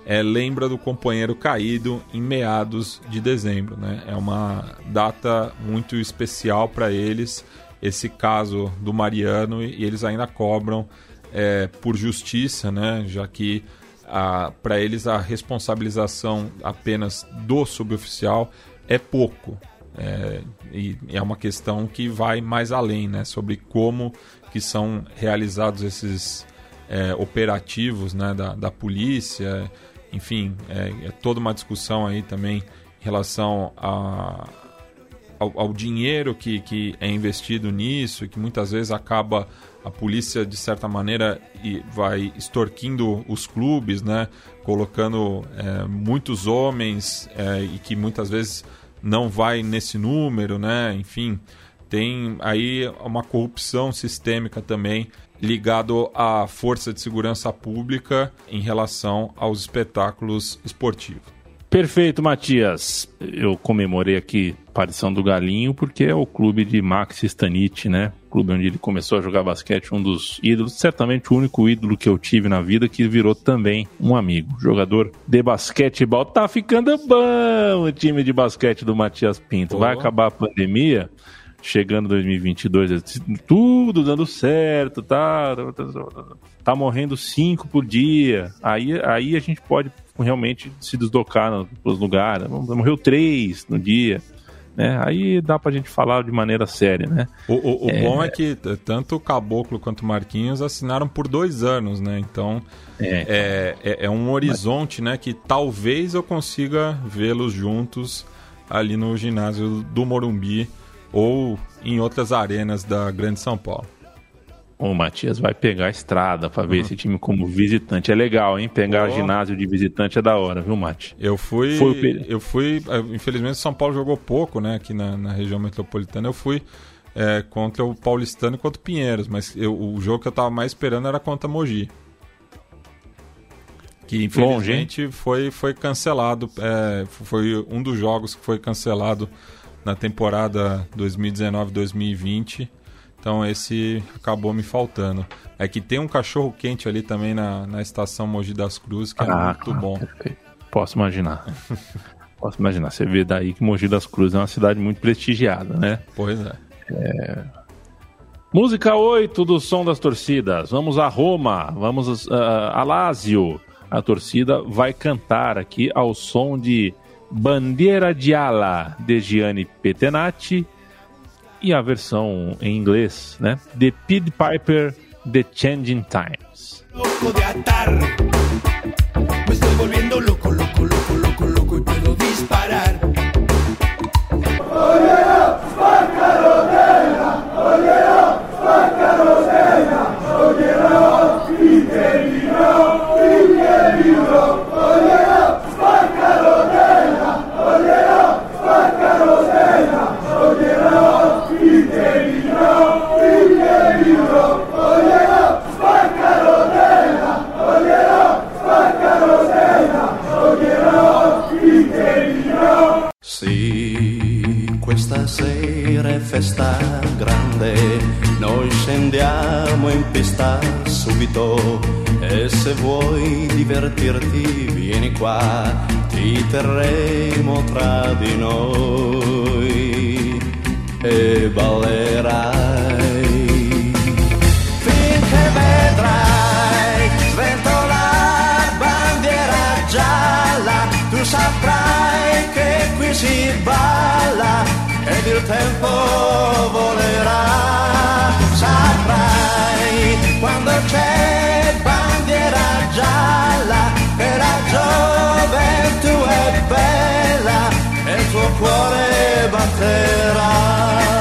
é, lembra do companheiro caído em meados de dezembro. Né? É uma data muito especial para eles, esse caso do Mariano, e eles ainda cobram é, por justiça, né? já que para eles a responsabilização apenas do suboficial é pouco. É, e é uma questão que vai mais além, né? Sobre como que são realizados esses é, operativos né, da, da polícia, enfim, é, é toda uma discussão aí também em relação a, ao, ao, dinheiro que, que é investido nisso que muitas vezes acaba a polícia de certa maneira e vai extorquindo os clubes, né, colocando é, muitos homens é, e que muitas vezes não vai nesse número, né, enfim, tem aí uma corrupção sistêmica também ligado à força de segurança pública em relação aos espetáculos esportivos. Perfeito, Matias. Eu comemorei aqui a aparição do Galinho porque é o clube de Max Stanich, né? O clube onde ele começou a jogar basquete, um dos ídolos, certamente o único ídolo que eu tive na vida que virou também um amigo, jogador de basquetebol. Tá ficando bom o time de basquete do Matias Pinto. Vai acabar a pandemia, chegando 2022, tudo dando certo, tá, tá morrendo cinco por dia. Aí, aí a gente pode realmente se deslocar nos lugares. Morreu três no dia. Né? Aí dá pra gente falar de maneira séria, né? O, o, o é... bom é que tanto o Caboclo quanto o Marquinhos assinaram por dois anos, né? Então é, é, é, é um horizonte, né? Que talvez eu consiga vê-los juntos ali no ginásio do Morumbi ou em outras arenas da Grande São Paulo. O Matias vai pegar a estrada para ver uhum. esse time como visitante. É legal, hein? Pegar oh. ginásio de visitante é da hora, viu, Mati? Eu fui. Foi eu fui. Eh, infelizmente, São Paulo jogou pouco, né? Aqui na, na região metropolitana. Eu fui é, contra o Paulistano e contra o Pinheiros, mas eu, o jogo que eu tava mais esperando era contra Mogi. Que infelizmente Longe, foi, foi cancelado. É, foi um dos jogos que foi cancelado na temporada 2019-2020. Então esse acabou me faltando. É que tem um cachorro quente ali também na, na estação Mogi das Cruzes que é ah, muito bom. Perfeito. Posso imaginar. Posso imaginar. Você vê daí que Mogi das Cruzes é uma cidade muito prestigiada, né? Pois é. é... Música 8 do Som das Torcidas. Vamos a Roma, vamos uh, a Lazio. A torcida vai cantar aqui ao som de Bandeira de Ala de Gianni Petenati e a versão em inglês, né? The Pied Piper The Changing Times. Festa grande, noi tempesta subito e se vuoi divertirti vieni qua, ti terremo tra di noi e ballerai. Finché vedrai sventolar bandiera gialla, tu saprai che qui si balla ed il tempo volerà. Saprai quando c'è bandiera gialla che la gioventù è bella e il tuo cuore batterà.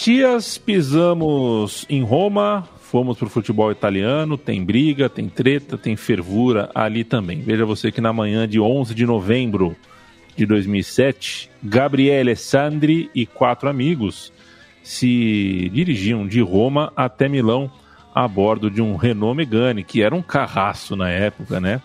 Matias, pisamos em Roma, fomos pro futebol italiano, tem briga, tem treta, tem fervura ali também. Veja você que na manhã de 11 de novembro de 2007, Gabriele Sandri e quatro amigos se dirigiam de Roma até Milão a bordo de um Renault Megane, que era um carraço na época, né?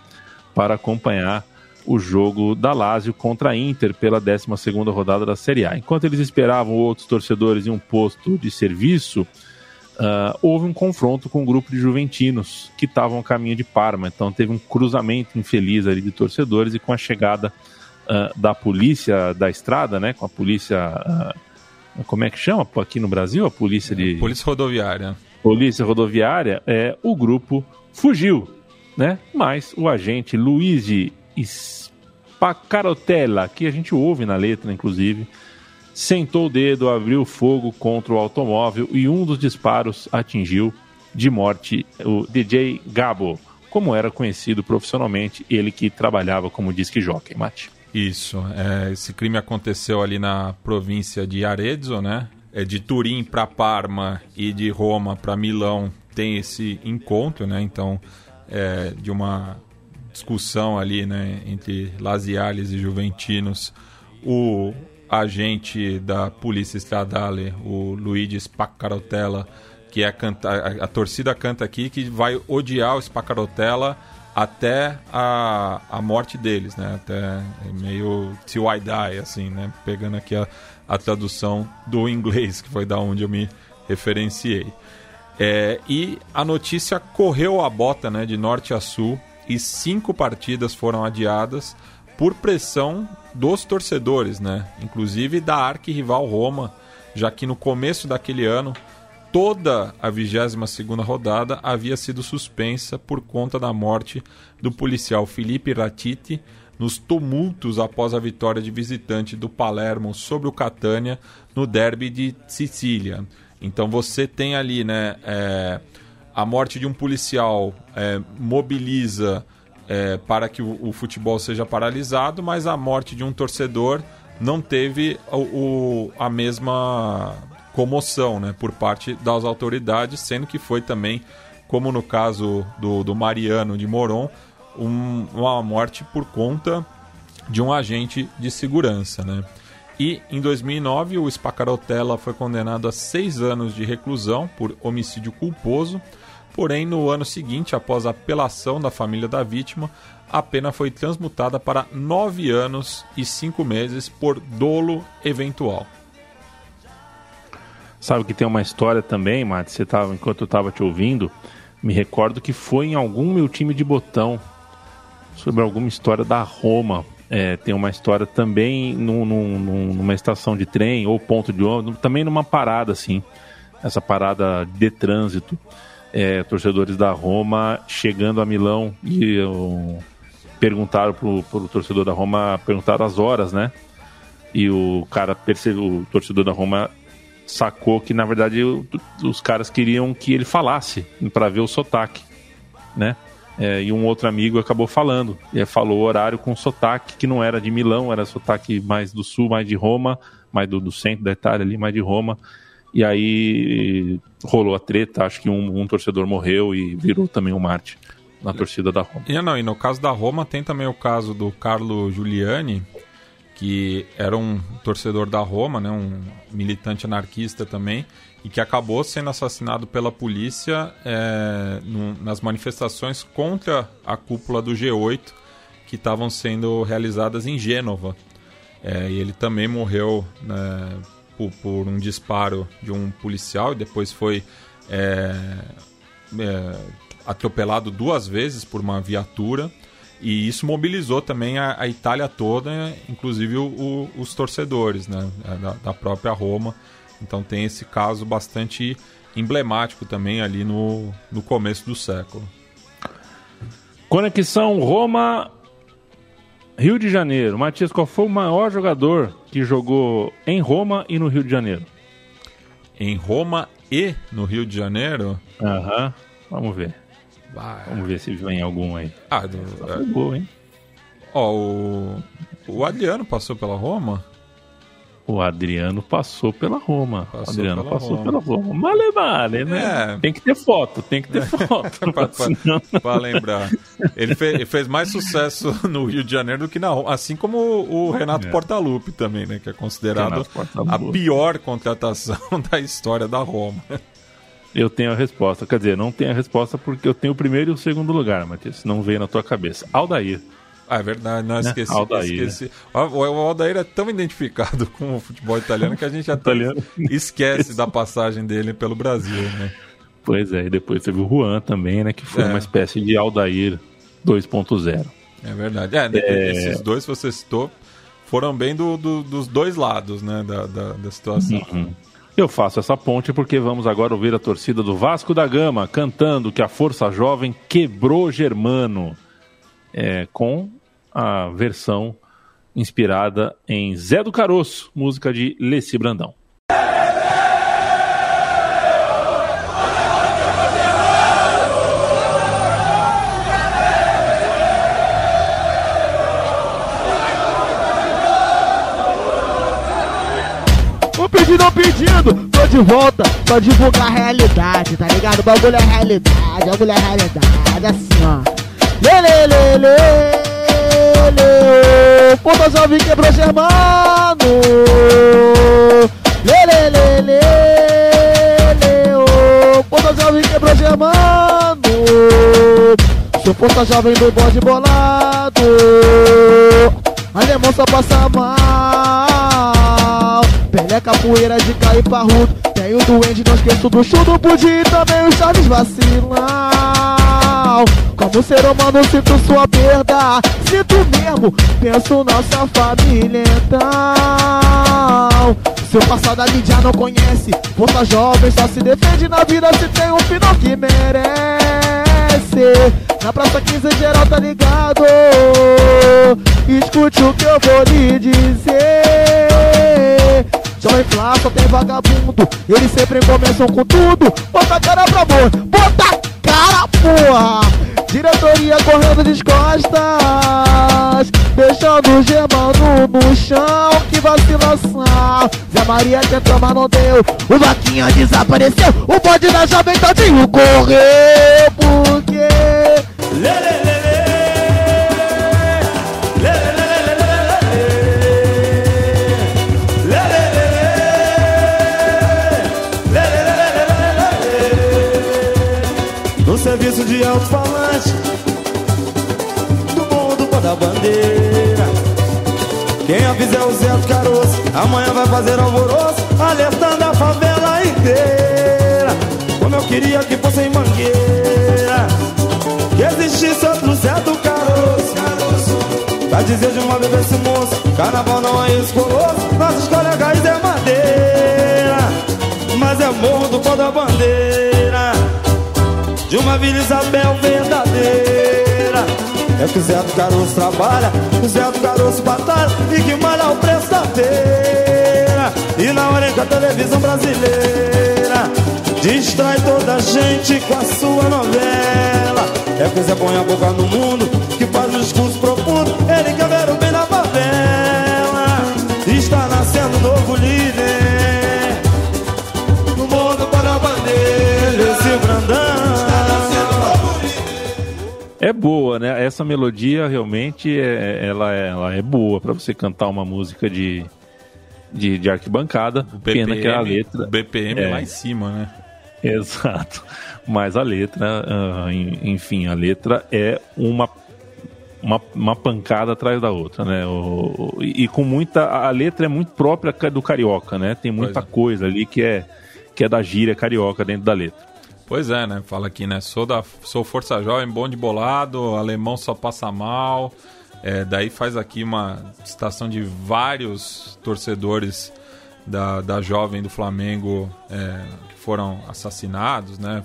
Para acompanhar o jogo da Lazio contra a Inter pela 12ª rodada da Série A. Enquanto eles esperavam outros torcedores em um posto de serviço, ah, houve um confronto com um grupo de juventinos que estavam a caminho de Parma. Então teve um cruzamento infeliz ali de torcedores e com a chegada ah, da polícia da estrada, né, com a polícia... ah, como é que chama aqui no Brasil? A polícia de... Polícia Rodoviária. Polícia Rodoviária, é, o grupo fugiu, né? Mas o agente Luigi Spacarotella, que a gente ouve na letra, inclusive, sentou o dedo, abriu fogo contra o automóvel e um dos disparos atingiu de morte o DJ Gabo, como era conhecido profissionalmente, ele que trabalhava como disque jockey, Mate. Isso. é, esse crime aconteceu ali na província de Arezzo, né? É, de Turim para Parma e de Roma para Milão tem esse encontro, né? Então, é, de uma discussão ali, né, entre laziales e juventinos, o agente da polícia estradale, o Luigi Spaccarotella, que é canta, a, a torcida canta aqui que vai odiar o Spaccarotella até a, a morte deles, né? Até meio till I die, assim, né? Pegando aqui a, a tradução do inglês, que foi da onde eu me referenciei. É, e a notícia correu a bota, né? De norte a sul e cinco partidas foram adiadas por pressão dos torcedores, né? Inclusive da arquirrival Roma, já que no começo daquele ano toda a 22ª rodada havia sido suspensa por conta da morte do policial Felipe Ratiti nos tumultos após a vitória de visitante do Palermo sobre o Catania no derby de Sicília. Então você tem ali, né, é, a morte de um policial é, mobiliza é, para que o, o, futebol seja paralisado, mas a morte de um torcedor não teve o, o, a mesma comoção né, por parte das autoridades, sendo que foi também, como no caso do, do Mariano de Moron, um, uma morte por conta de um agente de segurança. Né? E em 2009, o Spacarotella foi condenado a seis anos de reclusão por homicídio culposo. Porém, no ano seguinte, após a apelação da família da vítima, a pena foi transmutada para nove anos e cinco meses por dolo eventual. Sabe que tem uma história também, Mate, você tava, enquanto eu estava te ouvindo, me recordo que foi em algum meu time de botão, sobre alguma história da Roma. É, tem uma história também num, num, numa estação de trem ou ponto de ônibus, também numa parada assim. essa parada de trânsito. É, torcedores da Roma chegando a Milão e perguntaram pro, pro torcedor da Roma, perguntaram as horas, né? E o cara percebeu, o torcedor da Roma sacou que na verdade o- os caras queriam que ele falasse para ver o sotaque, né? É, e um outro amigo acabou falando, e falou o horário com sotaque que não era de Milão, era sotaque mais do sul, mais de Roma, mais do, do centro da Itália ali, mais de Roma. E aí rolou a treta, acho que um, um torcedor morreu e virou também um Marte na torcida da Roma. E, não, e no caso da Roma tem também o caso do Carlo Giuliani, que era um torcedor da Roma, né, um militante anarquista também, e que acabou sendo assassinado pela polícia é, nas manifestações contra a cúpula do G8 que estavam sendo realizadas em Gênova. É, e ele também morreu né, por, por um disparo de um policial e depois foi é, é, atropelado duas vezes por uma viatura. E isso mobilizou também a, a Itália toda, inclusive o- o- os torcedores né, da, da própria Roma. Então tem esse caso bastante emblemático também ali no, no começo do século. Conexão Roma Rio de Janeiro. Matias, qual foi o maior jogador que jogou em Roma e no Rio de Janeiro? Em Roma e no Rio de Janeiro? Aham. Vamos ver. Vamos ver se vem algum aí. Ah, do, Foi gol, hein? Ó, o, o Adriano passou pela Roma? O Adriano passou pela Roma. Passou o Adriano pela passou Roma. pela Roma. Vale, vale, né? É. Tem que ter foto, tem que ter foto. pra, senão- pra- lembrar. Ele, fe- ele fez mais sucesso no Rio de Janeiro do que na Roma. Assim como o, Renato É. Portaluppi também, né? Que é considerado a pior contratação da história da Roma. Eu tenho a resposta. Quer dizer, não tenho a resposta porque eu tenho o primeiro e o segundo lugar, Matias. Não veio na tua cabeça. Aldair. Ah, é verdade, não Né? esqueci. Aldair, esqueci. O, o Aldair é tão identificado com o futebol italiano que a gente até esquece da passagem dele pelo Brasil, né? Pois é, e depois teve o Juan também, né? Que foi É. uma espécie de Aldair 2.0. É verdade. É, É. Esses dois que você citou foram bem do- do- dos dois lados, né? Da, da, da situação. Uhum. Eu faço essa ponte porque vamos agora ouvir a torcida do Vasco da Gama cantando que a Força Jovem quebrou Germano, é, com a versão inspirada em Zé do Caroço, música de Leci Brandão. Pedido é pedido, tô de volta pra divulgar a realidade, tá ligado? O bagulho é realidade, o bagulho é realidade, assim ó. Lê, lê, lê, lê, lê, Puta jovem quebrou Germano. Lê, lê, lê, lê, Puta jovem quebrou Germano. Sou força jovem do bode bolado. Alemão só passa mal. Pelé capoeira de cair parrudo. Tem o duende, não esqueço do chudo pudim também o Charles vacilão. Como ser humano sinto sua perda. Sinto mesmo, penso nossa família então. Seu passado a mídia não conhece. Força jovem só se defende na vida se tem um final que merece. Na Praça 15 geral tá ligado. Escute o que eu vou lhe dizer. Jovem Flá só tem vagabundo. Eles sempre começam com tudo. Bota a cara pra amor. Bota a cara, porra. Diretoria correndo de costas. Deixando o Germano no chão. Que vacilação. Zé Maria tentou, mas não deu. O Vaquinha desapareceu. O bode da Jovem Todinho correu. Quem avisa é o Zé Caroço. Amanhã vai fazer alvoroço Alertando a favela inteira. Como eu queria que fosse em Mangueira. Que existisse outro Zé do Caroço. Pra dizer de uma vez esse moço Carnaval não é isso colosso Nossos colegas é madeira. Mas é morro do pó da bandeira. De uma Vila Isabel verdadeira É que o Zé do Caroço trabalha O Zé do Caroço batalha E que malha o preço da feira. E na hora em que a televisão brasileira Distrai toda a gente com a sua novela. É que o Zé põe a boca no mundo Que faz um discurso profundo Ele Essa melodia realmente é, ela, é, ela é boa pra você cantar uma música de, de, de arquibancada. Pena que a letra. BPM é É. lá em cima, né? Exato. Mas a letra, ah, en- enfim, a letra é uma, uma, uma pancada atrás da outra, né? O- e, com muita. A letra é muito própria do carioca, né? Tem muita é. coisa ali que é, que é da gíria carioca dentro da letra. Pois é, né? Fala aqui, né? Sou, da, sou Força Jovem, bom de bolado, alemão só passa mal. É, daí faz aqui uma citação de vários torcedores da, da Jovem do Flamengo é, que foram assassinados, né?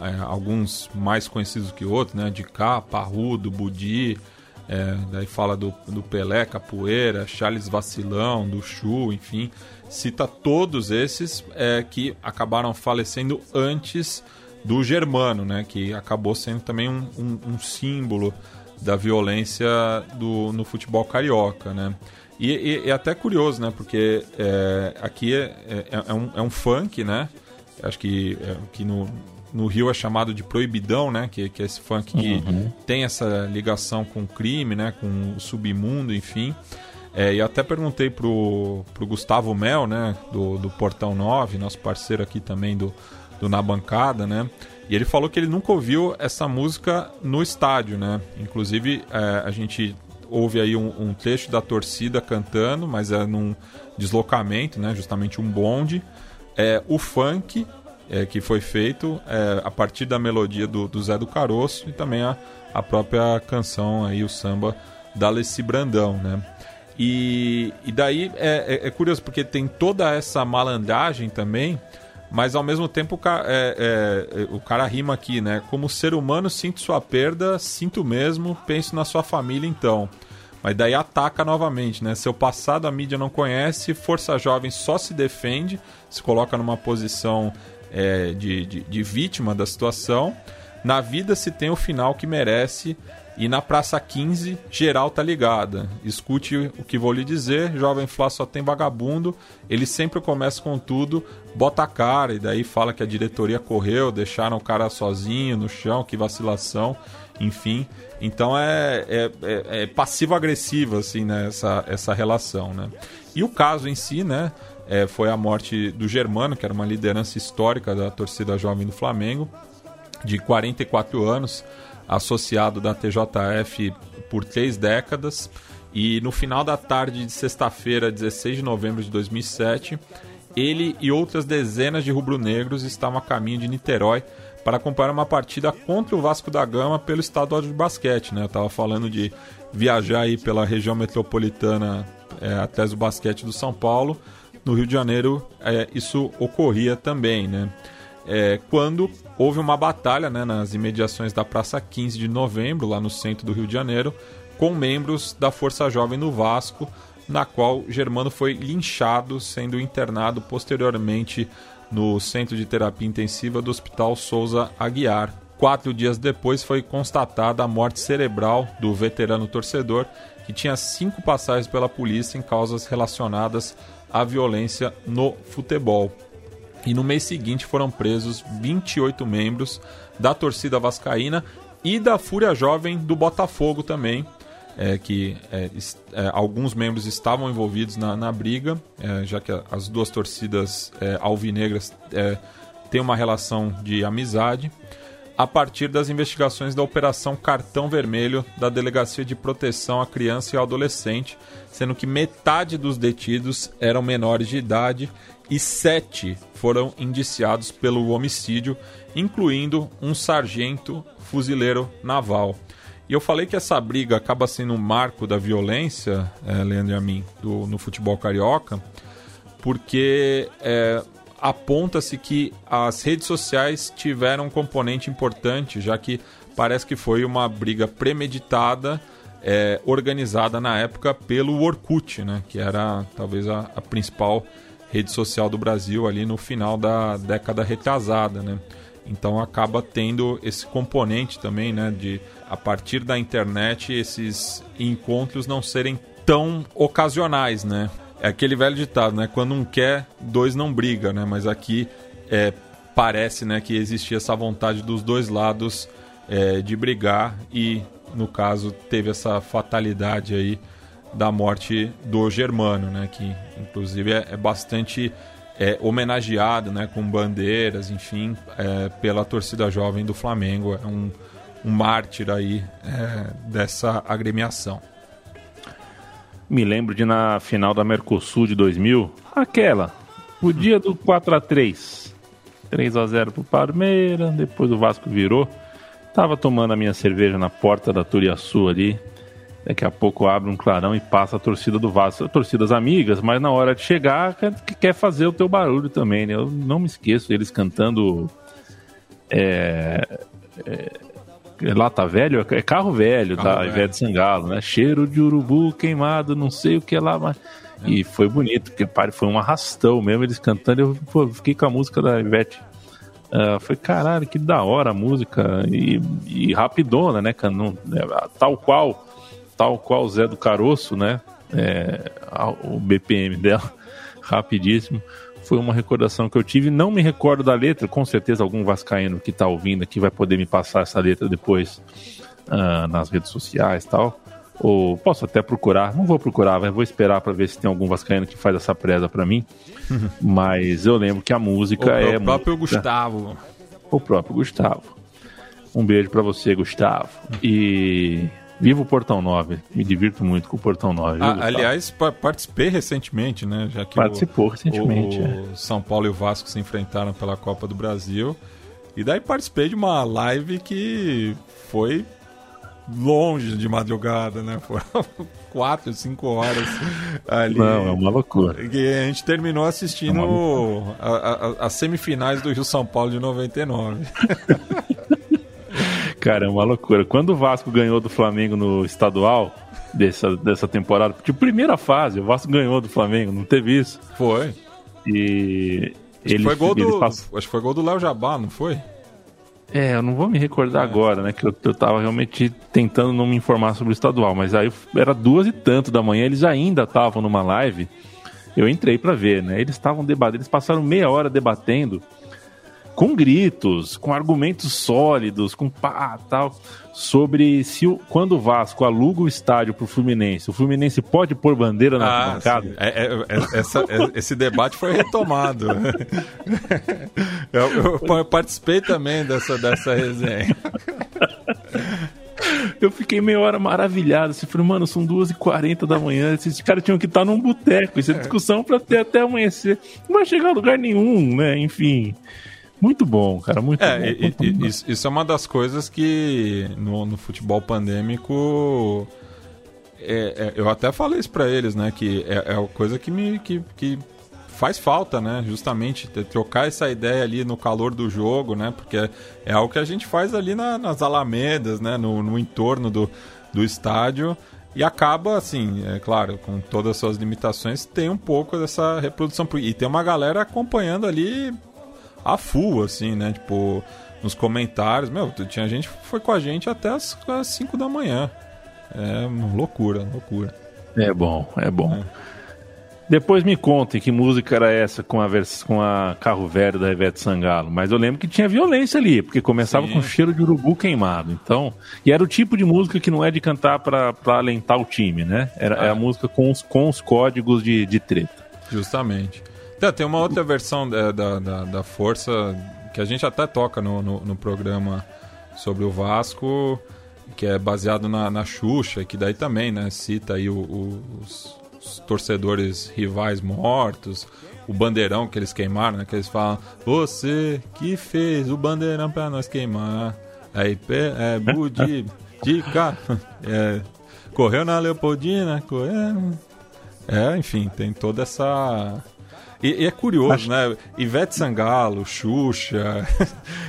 É, alguns mais conhecidos que outros, né? De Cá, Parrudo, Budi. É, daí fala do, do Pelé, Capoeira, Charles Vacilão, do Chu, enfim. Cita todos esses é, que acabaram falecendo antes do Germano, né? Que acabou sendo também um, um- um símbolo da violência do, no futebol carioca, né? E, e- é até curioso, né? Porque é, aqui é, é- é um, é um funk, né? Acho que, é, que no, no Rio é chamado de proibidão, né? Que, que é esse funk que Uhum. tem essa ligação com o crime, né? Com o submundo, enfim. É, e até perguntei pro, pro Gustavo Mel, né? Do, do Portão 9, nosso parceiro aqui também do, do Na Bancada, né? E ele falou que ele nunca ouviu essa música no estádio, né? Inclusive, é, a gente ouve aí um, um trecho da torcida cantando, mas é num deslocamento, né? Justamente um bonde. É, o funk é, que foi feito é, a partir da melodia do, do Zé do Caroço e também a, a própria canção aí, o samba da Alessi Brandão, né? E, e daí é, é- é curioso porque tem toda essa malandragem também, mas ao mesmo tempo o cara, é- é- é- o cara rima aqui, né? Como ser humano, sinto sua perda, sinto mesmo, penso na sua família então. Mas daí ataca novamente, né? Seu passado a mídia não conhece, Força Jovem só se defende, se coloca numa posição é, de, de, de vítima da situação. Na vida se tem o final que merece e na Praça 15, geral tá ligada. Escute o que vou lhe dizer, Jovem Flá só tem vagabundo, ele sempre começa com tudo, bota a cara e daí fala que a diretoria correu, deixaram o cara sozinho no chão, que vacilação, enfim. Então é, é, é- é passivo-agressiva, assim, né, essa, essa relação, né. E o caso em si, né, é, foi a morte do Germano, que era uma liderança histórica da torcida jovem do Flamengo, de 44 anos, associado da TJF por três décadas. E no final da tarde de sexta-feira, 16 de novembro de 2007, ele e outras dezenas de rubro-negros estavam a caminho de Niterói para acompanhar uma partida contra o Vasco da Gama pelo estadual de basquete. Né? Eu estava falando de viajar aí pela região metropolitana é, até o basquete do São Paulo. No Rio de Janeiro, é, isso ocorria também, né? é, quando houve uma batalha né, nas imediações da Praça 15 de Novembro, lá no centro do Rio de Janeiro, com membros da Força Jovem no Vasco, na qual Germano foi linchado, sendo internado posteriormente no Centro de Terapia Intensiva do Hospital Souza Aguiar. Quatro dias depois foi constatada a morte cerebral do veterano torcedor, que tinha cinco passagens pela polícia em causas relacionadas à violência no futebol. E no mês seguinte foram presos 28 membros da torcida vascaína e da Fúria Jovem do Botafogo também, é, que é, é, alguns membros estavam envolvidos na, na briga, é, já que as duas torcidas é, alvinegras é, têm uma relação de amizade, a partir das investigações da Operação Cartão Vermelho da Delegacia de Proteção à Criança e ao Adolescente, sendo que metade dos detidos eram menores de idade e sete foram indiciados pelo homicídio, incluindo um sargento fuzileiro naval. E eu falei que essa briga acaba sendo um marco da violência, é, Leandro e a mim, do, no futebol carioca, porque é, aponta-se que as redes sociais tiveram um componente importante, já que parece que foi uma briga premeditada, é, organizada na época pelo Orkut, né, que era talvez a, a principal rede social do Brasil ali no final da década retrasada, né? Então acaba tendo esse componente também, né, de a partir da internet esses encontros não serem tão ocasionais, né? É aquele velho ditado, né? Quando um quer, dois não briga, né? Mas aqui é, parece, né, que existia essa vontade dos dois lados é, de brigar e, no caso, teve essa fatalidade aí da morte do Germano, né? Que inclusive é, é bastante é, homenageado, né? Com bandeiras, enfim, é, pela torcida jovem do Flamengo. É um, um mártir aí é, dessa agremiação. Me lembro de na final da Mercosul de 2000, aquela, o dia do 4 a 3 3 a 0 pro Palmeiras, depois o Vasco virou. Tava tomando a minha cerveja na porta da Turiaçu ali. Daqui a pouco abre um clarão e passa a torcida do Vasco. Torcidas amigas, mas na hora de chegar quer, quer fazer o teu barulho também, né? Eu não me esqueço deles cantando. É, é, Lata velho? É carro velho Carro da velho. Ivete Sangalo, né? Cheiro de urubu queimado, não sei o que lá, mas. E foi bonito, porque pare, foi um arrastão mesmo, eles cantando. Eu pô, fiquei com a música da Ivete. Uh, foi caralho, que da hora a música. E, e rapidona, né? Não- é, tal qual, tal qual o Zé do Caroço, né? É, o BPM dela, rapidíssimo. Foi uma recordação que eu tive. Não me recordo da letra, com certeza algum vascaíno que tá ouvindo aqui vai poder me passar essa letra depois ah, nas redes sociais e tal. Ou posso até procurar, não vou procurar, mas vou esperar para ver se tem algum vascaíno que faz essa presa para mim. Mas eu lembro que a música O, é o próprio música- Gustavo. o próprio Gustavo. Um beijo pra você, Gustavo. E viva o Portão 9. Me divirto muito com o Portão 9. viu, Ah, aliás, pa- participei recentemente, né? Já que o- Participou recentemente, é. O, São Paulo e o Vasco se enfrentaram pela Copa do Brasil. E daí participei de uma live que foi longe de madrugada, né? Foram quatro, cinco horas ali. Não, é uma loucura. E a gente terminou assistindo É as semifinais do Rio São Paulo de 99. Cara, é uma loucura. Quando o Vasco ganhou do Flamengo no estadual dessa, dessa temporada, de primeira fase, o Vasco ganhou do Flamengo, não teve isso? Foi. E Acho ele, foi gol ele do, passou- acho que foi gol do Léo Jabá, não foi? É, eu não vou me recordar agora, né? Que eu, eu tava realmente tentando não me informar sobre o estadual, mas aí era duas e tanto da manhã, eles ainda estavam numa live. Eu entrei pra ver, né? Eles estavam debatendo, eles passaram meia hora debatendo com gritos, com argumentos sólidos, com pá, tal, sobre se o, quando o Vasco aluga o estádio pro Fluminense, o Fluminense pode pôr bandeira na Ah, sim. É, é, é, essa- é, esse debate foi retomado. eu, eu- eu participei também dessa, dessa resenha. Eu fiquei meia hora maravilhado. Assim, falei, mano, são 2h40 da manhã. Esses caras tinham que estar num boteco. Isso é discussão pra ter até amanhecer. Não vai chegar a lugar nenhum, né? Enfim. Muito bom, cara. Muito bom. É, e- e- isso, isso é uma das coisas que no, no futebol pandêmico. é- é- eu até falei isso pra eles, né? Que é, é uma coisa que me que, que faz falta, né? Justamente trocar essa ideia ali no calor do jogo, né? Porque é, é algo que a gente faz ali na- nas alamedas, né? No, no entorno do, do estádio. E acaba, assim, é claro, com todas as suas limitações, tem um pouco dessa reprodução. E tem uma galera acompanhando ali a full, assim, né? Tipo, nos comentários. Meu, tinha gente que foi com a gente até as 5 da manhã. É loucura, loucura. É bom, é bom. Depois me contem que música era essa com a, vers... com a carro velho da Ivete Sangalo. Mas eu lembro que tinha violência ali, porque começava Sim. com cheiro de urubu queimado. Então, e era o tipo de música que não é de cantar pra, pra alentar o time, né? Era, é a música com os, com os códigos de, de treta. Justamente. Então, tem uma outra versão da, da, da, da Força que a gente até toca no, no, no programa sobre o Vasco, que é baseado na, na Xuxa, que daí também, né, cita aí o- o- os, os torcedores rivais mortos, o bandeirão que eles queimaram, né, que eles falam, você que fez o bandeirão pra nós queimar, aí, é, Budi, dica, é, correu na Leopoldina, correu... É, enfim, tem toda essa E, e é curioso, né? Ivete Sangalo, Xuxa.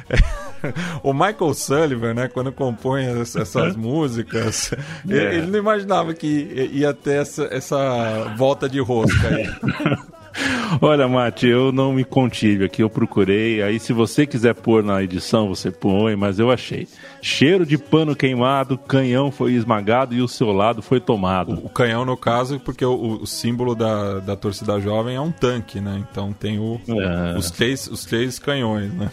o Michael Sullivan, né? Quando compõe es- essas músicas, ele, É. ele não imaginava que ia ter essa, essa volta de rosca aí. Olha, Mate, eu não me contive aqui, eu procurei. Aí, se você quiser pôr na edição, você põe, mas eu achei. Cheiro de pano queimado, canhão foi esmagado e o seu lado foi tomado. O canhão, no caso, porque o, o símbolo da, da torcida jovem é um tanque, né? Então tem o, É. os, três, os três canhões, né?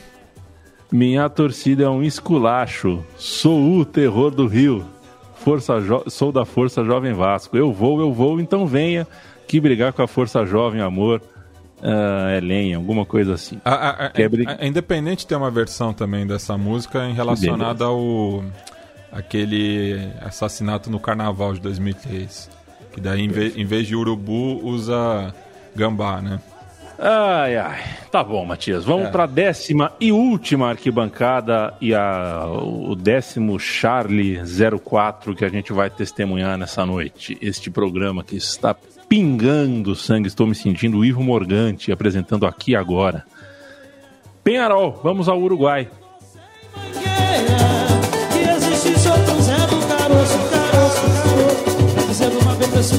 Minha torcida é um esculacho. Sou o terror do Rio. Força Jo- Sou da Força Jovem Vasco. Eu vou, eu vou, então venha que brigar com a Força Jovem Amor ah, é lenha, alguma coisa assim. A, a- a Independente tem uma versão também dessa música em relacionada ao aquele assassinato no Carnaval de 2003, que daí em, ve- em vez de urubu usa gambá, né? Ai, ai. Tá bom, Matias. Vamos É. para a décima e última arquibancada e a, o décimo Charlie 04 que a gente vai testemunhar nessa noite. Este programa que está pingando sangue. Estou me sentindo Ivo Morgante apresentando aqui agora. Penharol, vamos ao Uruguai. Que do caroço, caroço, caroço esse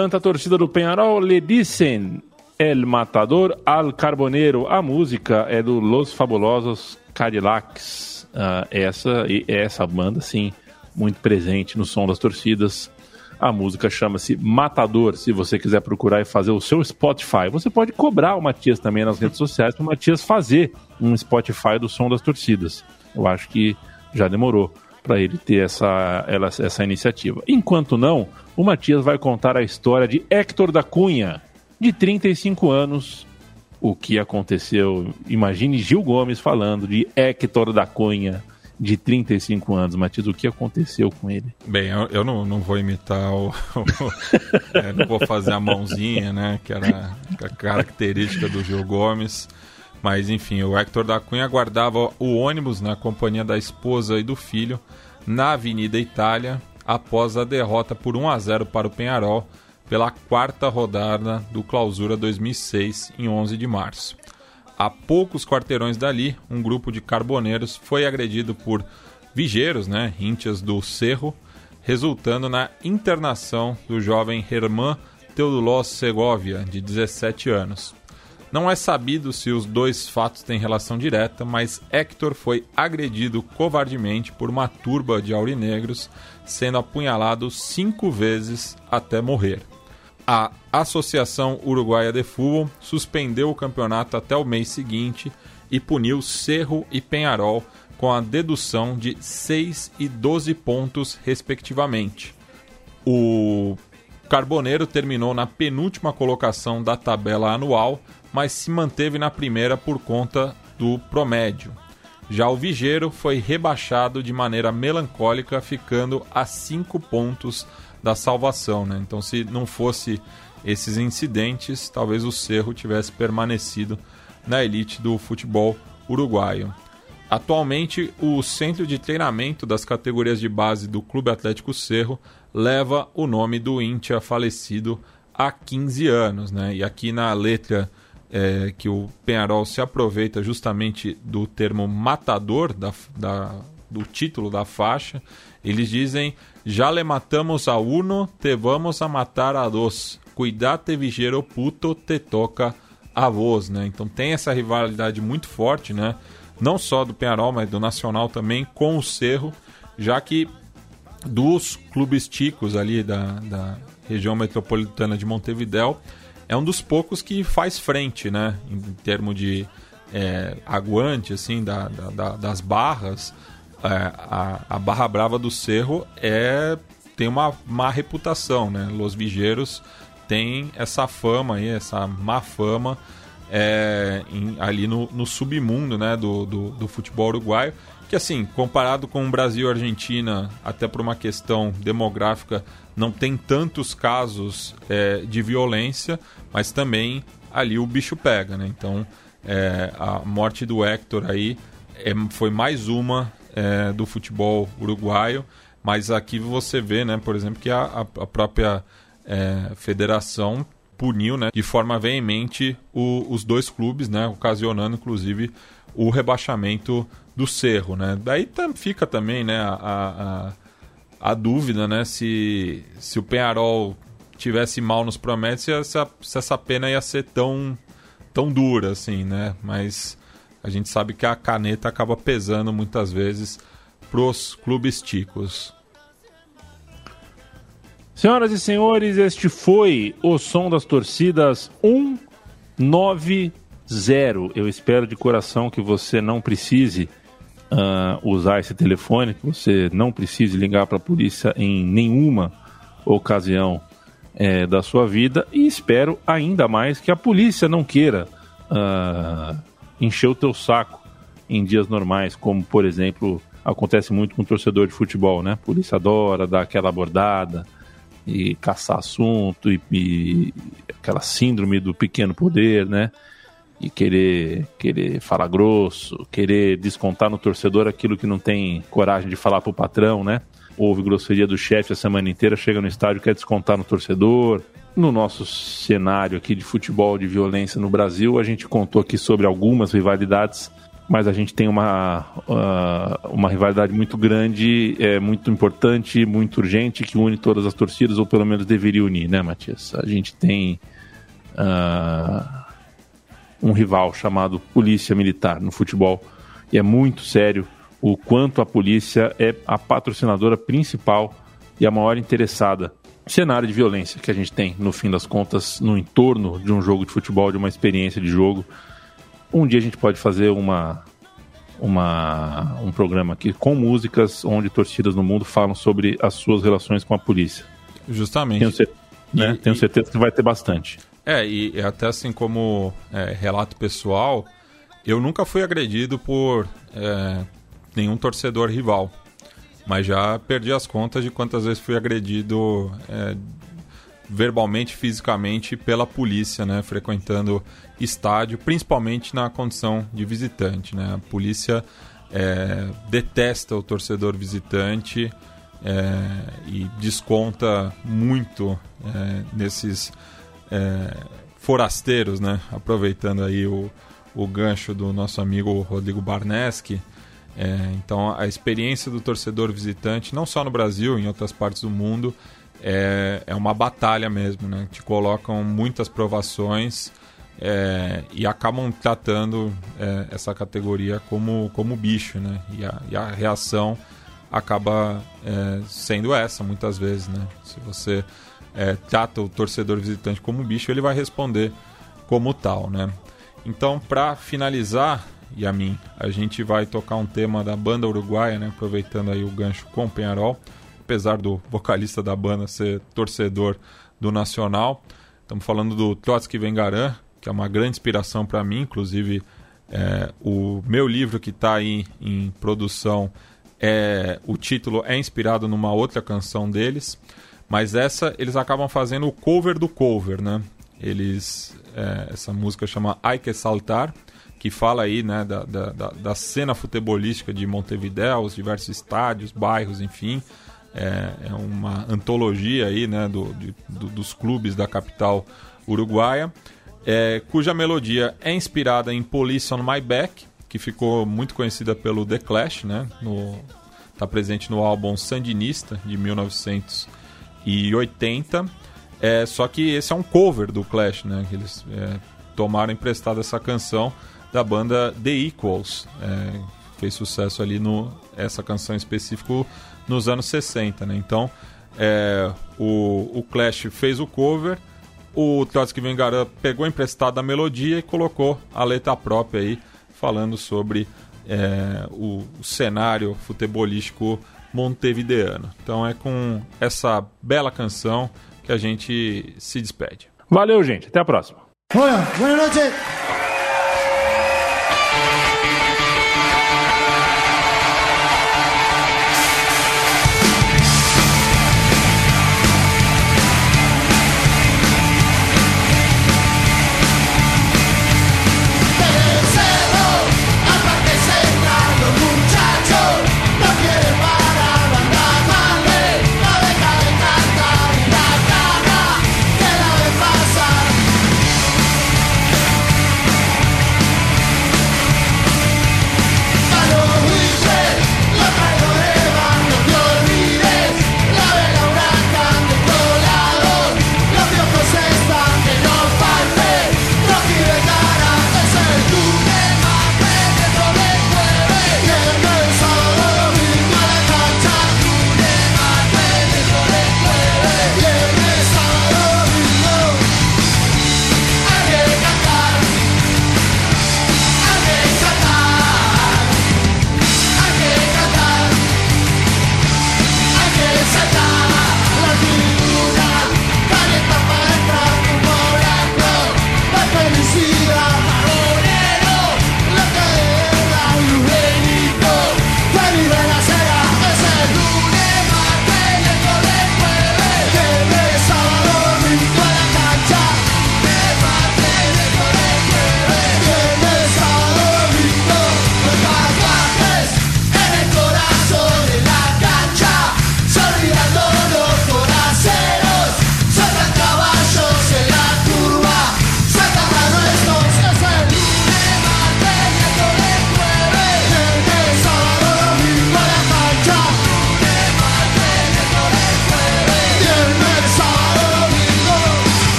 Canta a torcida do Penharol, le dicen El Matador al Carboneiro. A música é do Los Fabulosos Cadillacs. Ah, essa, e essa banda, sim, muito presente no som das torcidas. A música chama-se Matador. Se você quiser procurar e fazer o seu Spotify, você pode cobrar o Matias também nas redes sociais para o Matias fazer um Spotify do som das torcidas. Eu acho que já demorou para ele ter essa, ela- essa iniciativa. Enquanto não, o Matias vai contar a história de Héctor da Cunha, de 35 anos. O que aconteceu? Imagine Gil Gomes falando de Héctor da Cunha, de 35 anos. Matias, o que aconteceu com ele? Bem, eu, eu não, não vou imitar o. o- é, não vou fazer a mãozinha, né? Que era a característica do Gil Gomes. Mas enfim, o Hector da Cunha aguardava o ônibus na companhia da esposa e do filho na Avenida Itália após a derrota por 1 a 0 para o Penharol pela quarta rodada do Clausura 2006 em 11 de março. A poucos quarteirões dali, um grupo de carboneiros foi agredido por vigeiros, né, íntias do Cerro, resultando na internação do jovem Herman Teodulós Segovia, de 17 anos. Não é sabido se os dois fatos têm relação direta, mas Hector foi agredido covardemente por uma turba de aurinegros, sendo apunhalado cinco vezes até morrer. A Associação Uruguaia de Futebol suspendeu o campeonato até o mês seguinte e puniu Cerro e Penharol com a dedução de 6 e 12 pontos, respectivamente. O Carboneiro terminou na penúltima colocação da tabela anual, mas se manteve na primeira por conta do promédio. Já o Vigeiro foi rebaixado de maneira melancólica, ficando a 5 pontos da salvação. Né? Então, se não fosse esses incidentes, talvez o Cerro tivesse permanecido na elite do futebol uruguaio. Atualmente, o centro de treinamento das categorias de base do Clube Atlético Cerro leva o nome do Íntia falecido há 15 anos. Né? E aqui na letra é, que o Penharol se aproveita justamente do termo matador da, da, do título da faixa, eles dizem: Já le matamos a uno, te vamos a matar a dos. Cuidate vigero puto, te toca a voz. Né? Então tem essa rivalidade muito forte, né? não só do Penharol, mas do Nacional também, com o Cerro, já que dos clubes ticos ali da, da região metropolitana de Montevidéu, é um dos poucos que faz frente, né? Em termos de é, aguante, assim, da, da- da- das barras. É, a, a Barra Brava do Cerro é, tem uma má reputação, né? Los Vigeiros tem essa fama aí, essa má fama é, em- ali no, no submundo né, do, do, do futebol uruguaio. Que assim, comparado com o Brasil e Argentina, até por uma questão demográfica, não tem tantos casos é, de violência, mas também ali o bicho pega, né? Então é, a morte do Hector aí é, foi mais uma é, do futebol uruguaio, mas aqui você vê, né, por exemplo, que a, a- própria é, federação puniu né, de forma veemente o- os dois clubes, né, ocasionando inclusive o rebaixamento do Cerro. Né? Daí tam- fica também né, a, a, dúvida né, se, se o Penharol tivesse mal nos prometes, se essa, se essa pena ia ser tão, tão dura assim, né? Mas a gente sabe que a caneta acaba pesando muitas vezes pros clubes ticos. Senhoras e senhores, este foi o som das torcidas 190. Eu espero de coração que você não precise ah, usar esse telefone, que você não precise ligar para a polícia em nenhuma ocasião eh, da sua vida e espero ainda mais que a polícia não queira ah, encher o teu saco em dias normais, como por exemplo acontece muito com o torcedor de futebol, né? A polícia adora dar aquela abordada e caçar assunto e, e aquela síndrome do pequeno poder, né? E querer, querer falar grosso, querer descontar no torcedor aquilo que não tem coragem de falar pro patrão, né? Houve grosseria do chefe a semana inteira, chega no estádio quer descontar no torcedor. No nosso cenário aqui de futebol de violência no Brasil, a gente contou aqui sobre algumas rivalidades, mas a gente tem uma, ah, uma rivalidade muito grande, é, muito importante, muito urgente, que une todas as torcidas, ou pelo menos deveria unir, né, Matias? A gente tem ah, um rival chamado Polícia Militar no futebol, e é muito sério o quanto a polícia é a patrocinadora principal e a maior interessada cenário de violência que a gente tem, no fim das contas, no entorno de um jogo de futebol, de uma experiência de jogo. Um dia a gente pode fazer uma, uma, um programa aqui com músicas onde torcidas no mundo falam sobre as suas relações com a polícia. Justamente. Tenho, cer- né? E- Tenho e- certeza que vai ter bastante. É, e até assim como é, relato pessoal, eu nunca fui agredido por é, nenhum torcedor rival. Mas já perdi as contas de quantas vezes fui agredido é, verbalmente, fisicamente pela polícia, né? Frequentando estádio, principalmente na condição de visitante, né? A polícia é, detesta o torcedor visitante é, e desconta muito é, nesses é, forasteiros, né? Aproveitando aí o, o gancho do nosso amigo Rodrigo Barneski. É, então, a experiência do torcedor visitante, não só no Brasil, em outras partes do mundo, é, é uma batalha mesmo, né? Te colocam muitas provações é, e acabam tratando é, essa categoria como, como bicho, né? E a, e a reação acaba é, sendo essa muitas vezes, né? Se você é, trata o torcedor visitante como bicho, ele vai responder como tal, né? Então, para finalizar, e a mim, a gente vai tocar um tema da banda uruguaia, né? Aproveitando aí o gancho com o Penharol, apesar do vocalista da banda ser torcedor do Nacional. Estamos falando do Trotsky Vengaran, que é uma grande inspiração para mim, inclusive é, o meu livro que está aí em produção, é, o título é inspirado numa outra canção deles, mas essa eles acabam fazendo o cover do cover, né? Eles, é, essa música chama Ai que Saltar, que fala aí né, da, da, da, cena futebolística de Montevideo, os diversos estádios, bairros, enfim. É, é uma antologia aí, né, do, de, do, dos clubes da capital uruguaia é, cuja melodia é inspirada em Police on My Back, que ficou muito conhecida pelo The Clash, né? No, tá presente no álbum Sandinista de 1980. É, só que esse é um cover do Clash, né? Que eles é, tomaram emprestado essa canção da banda The Equals. É, fez sucesso ali no essa canção específico nos anos 60, né? Então é, o, o Clash fez o cover o Trotsky Vengaran pegou emprestado a melodia e colocou a letra própria aí, falando sobre é, o, o cenário futebolístico montevideano. Então é com essa bela canção que a gente se despede. Valeu, gente. Até a próxima. Bueno, buenas noches.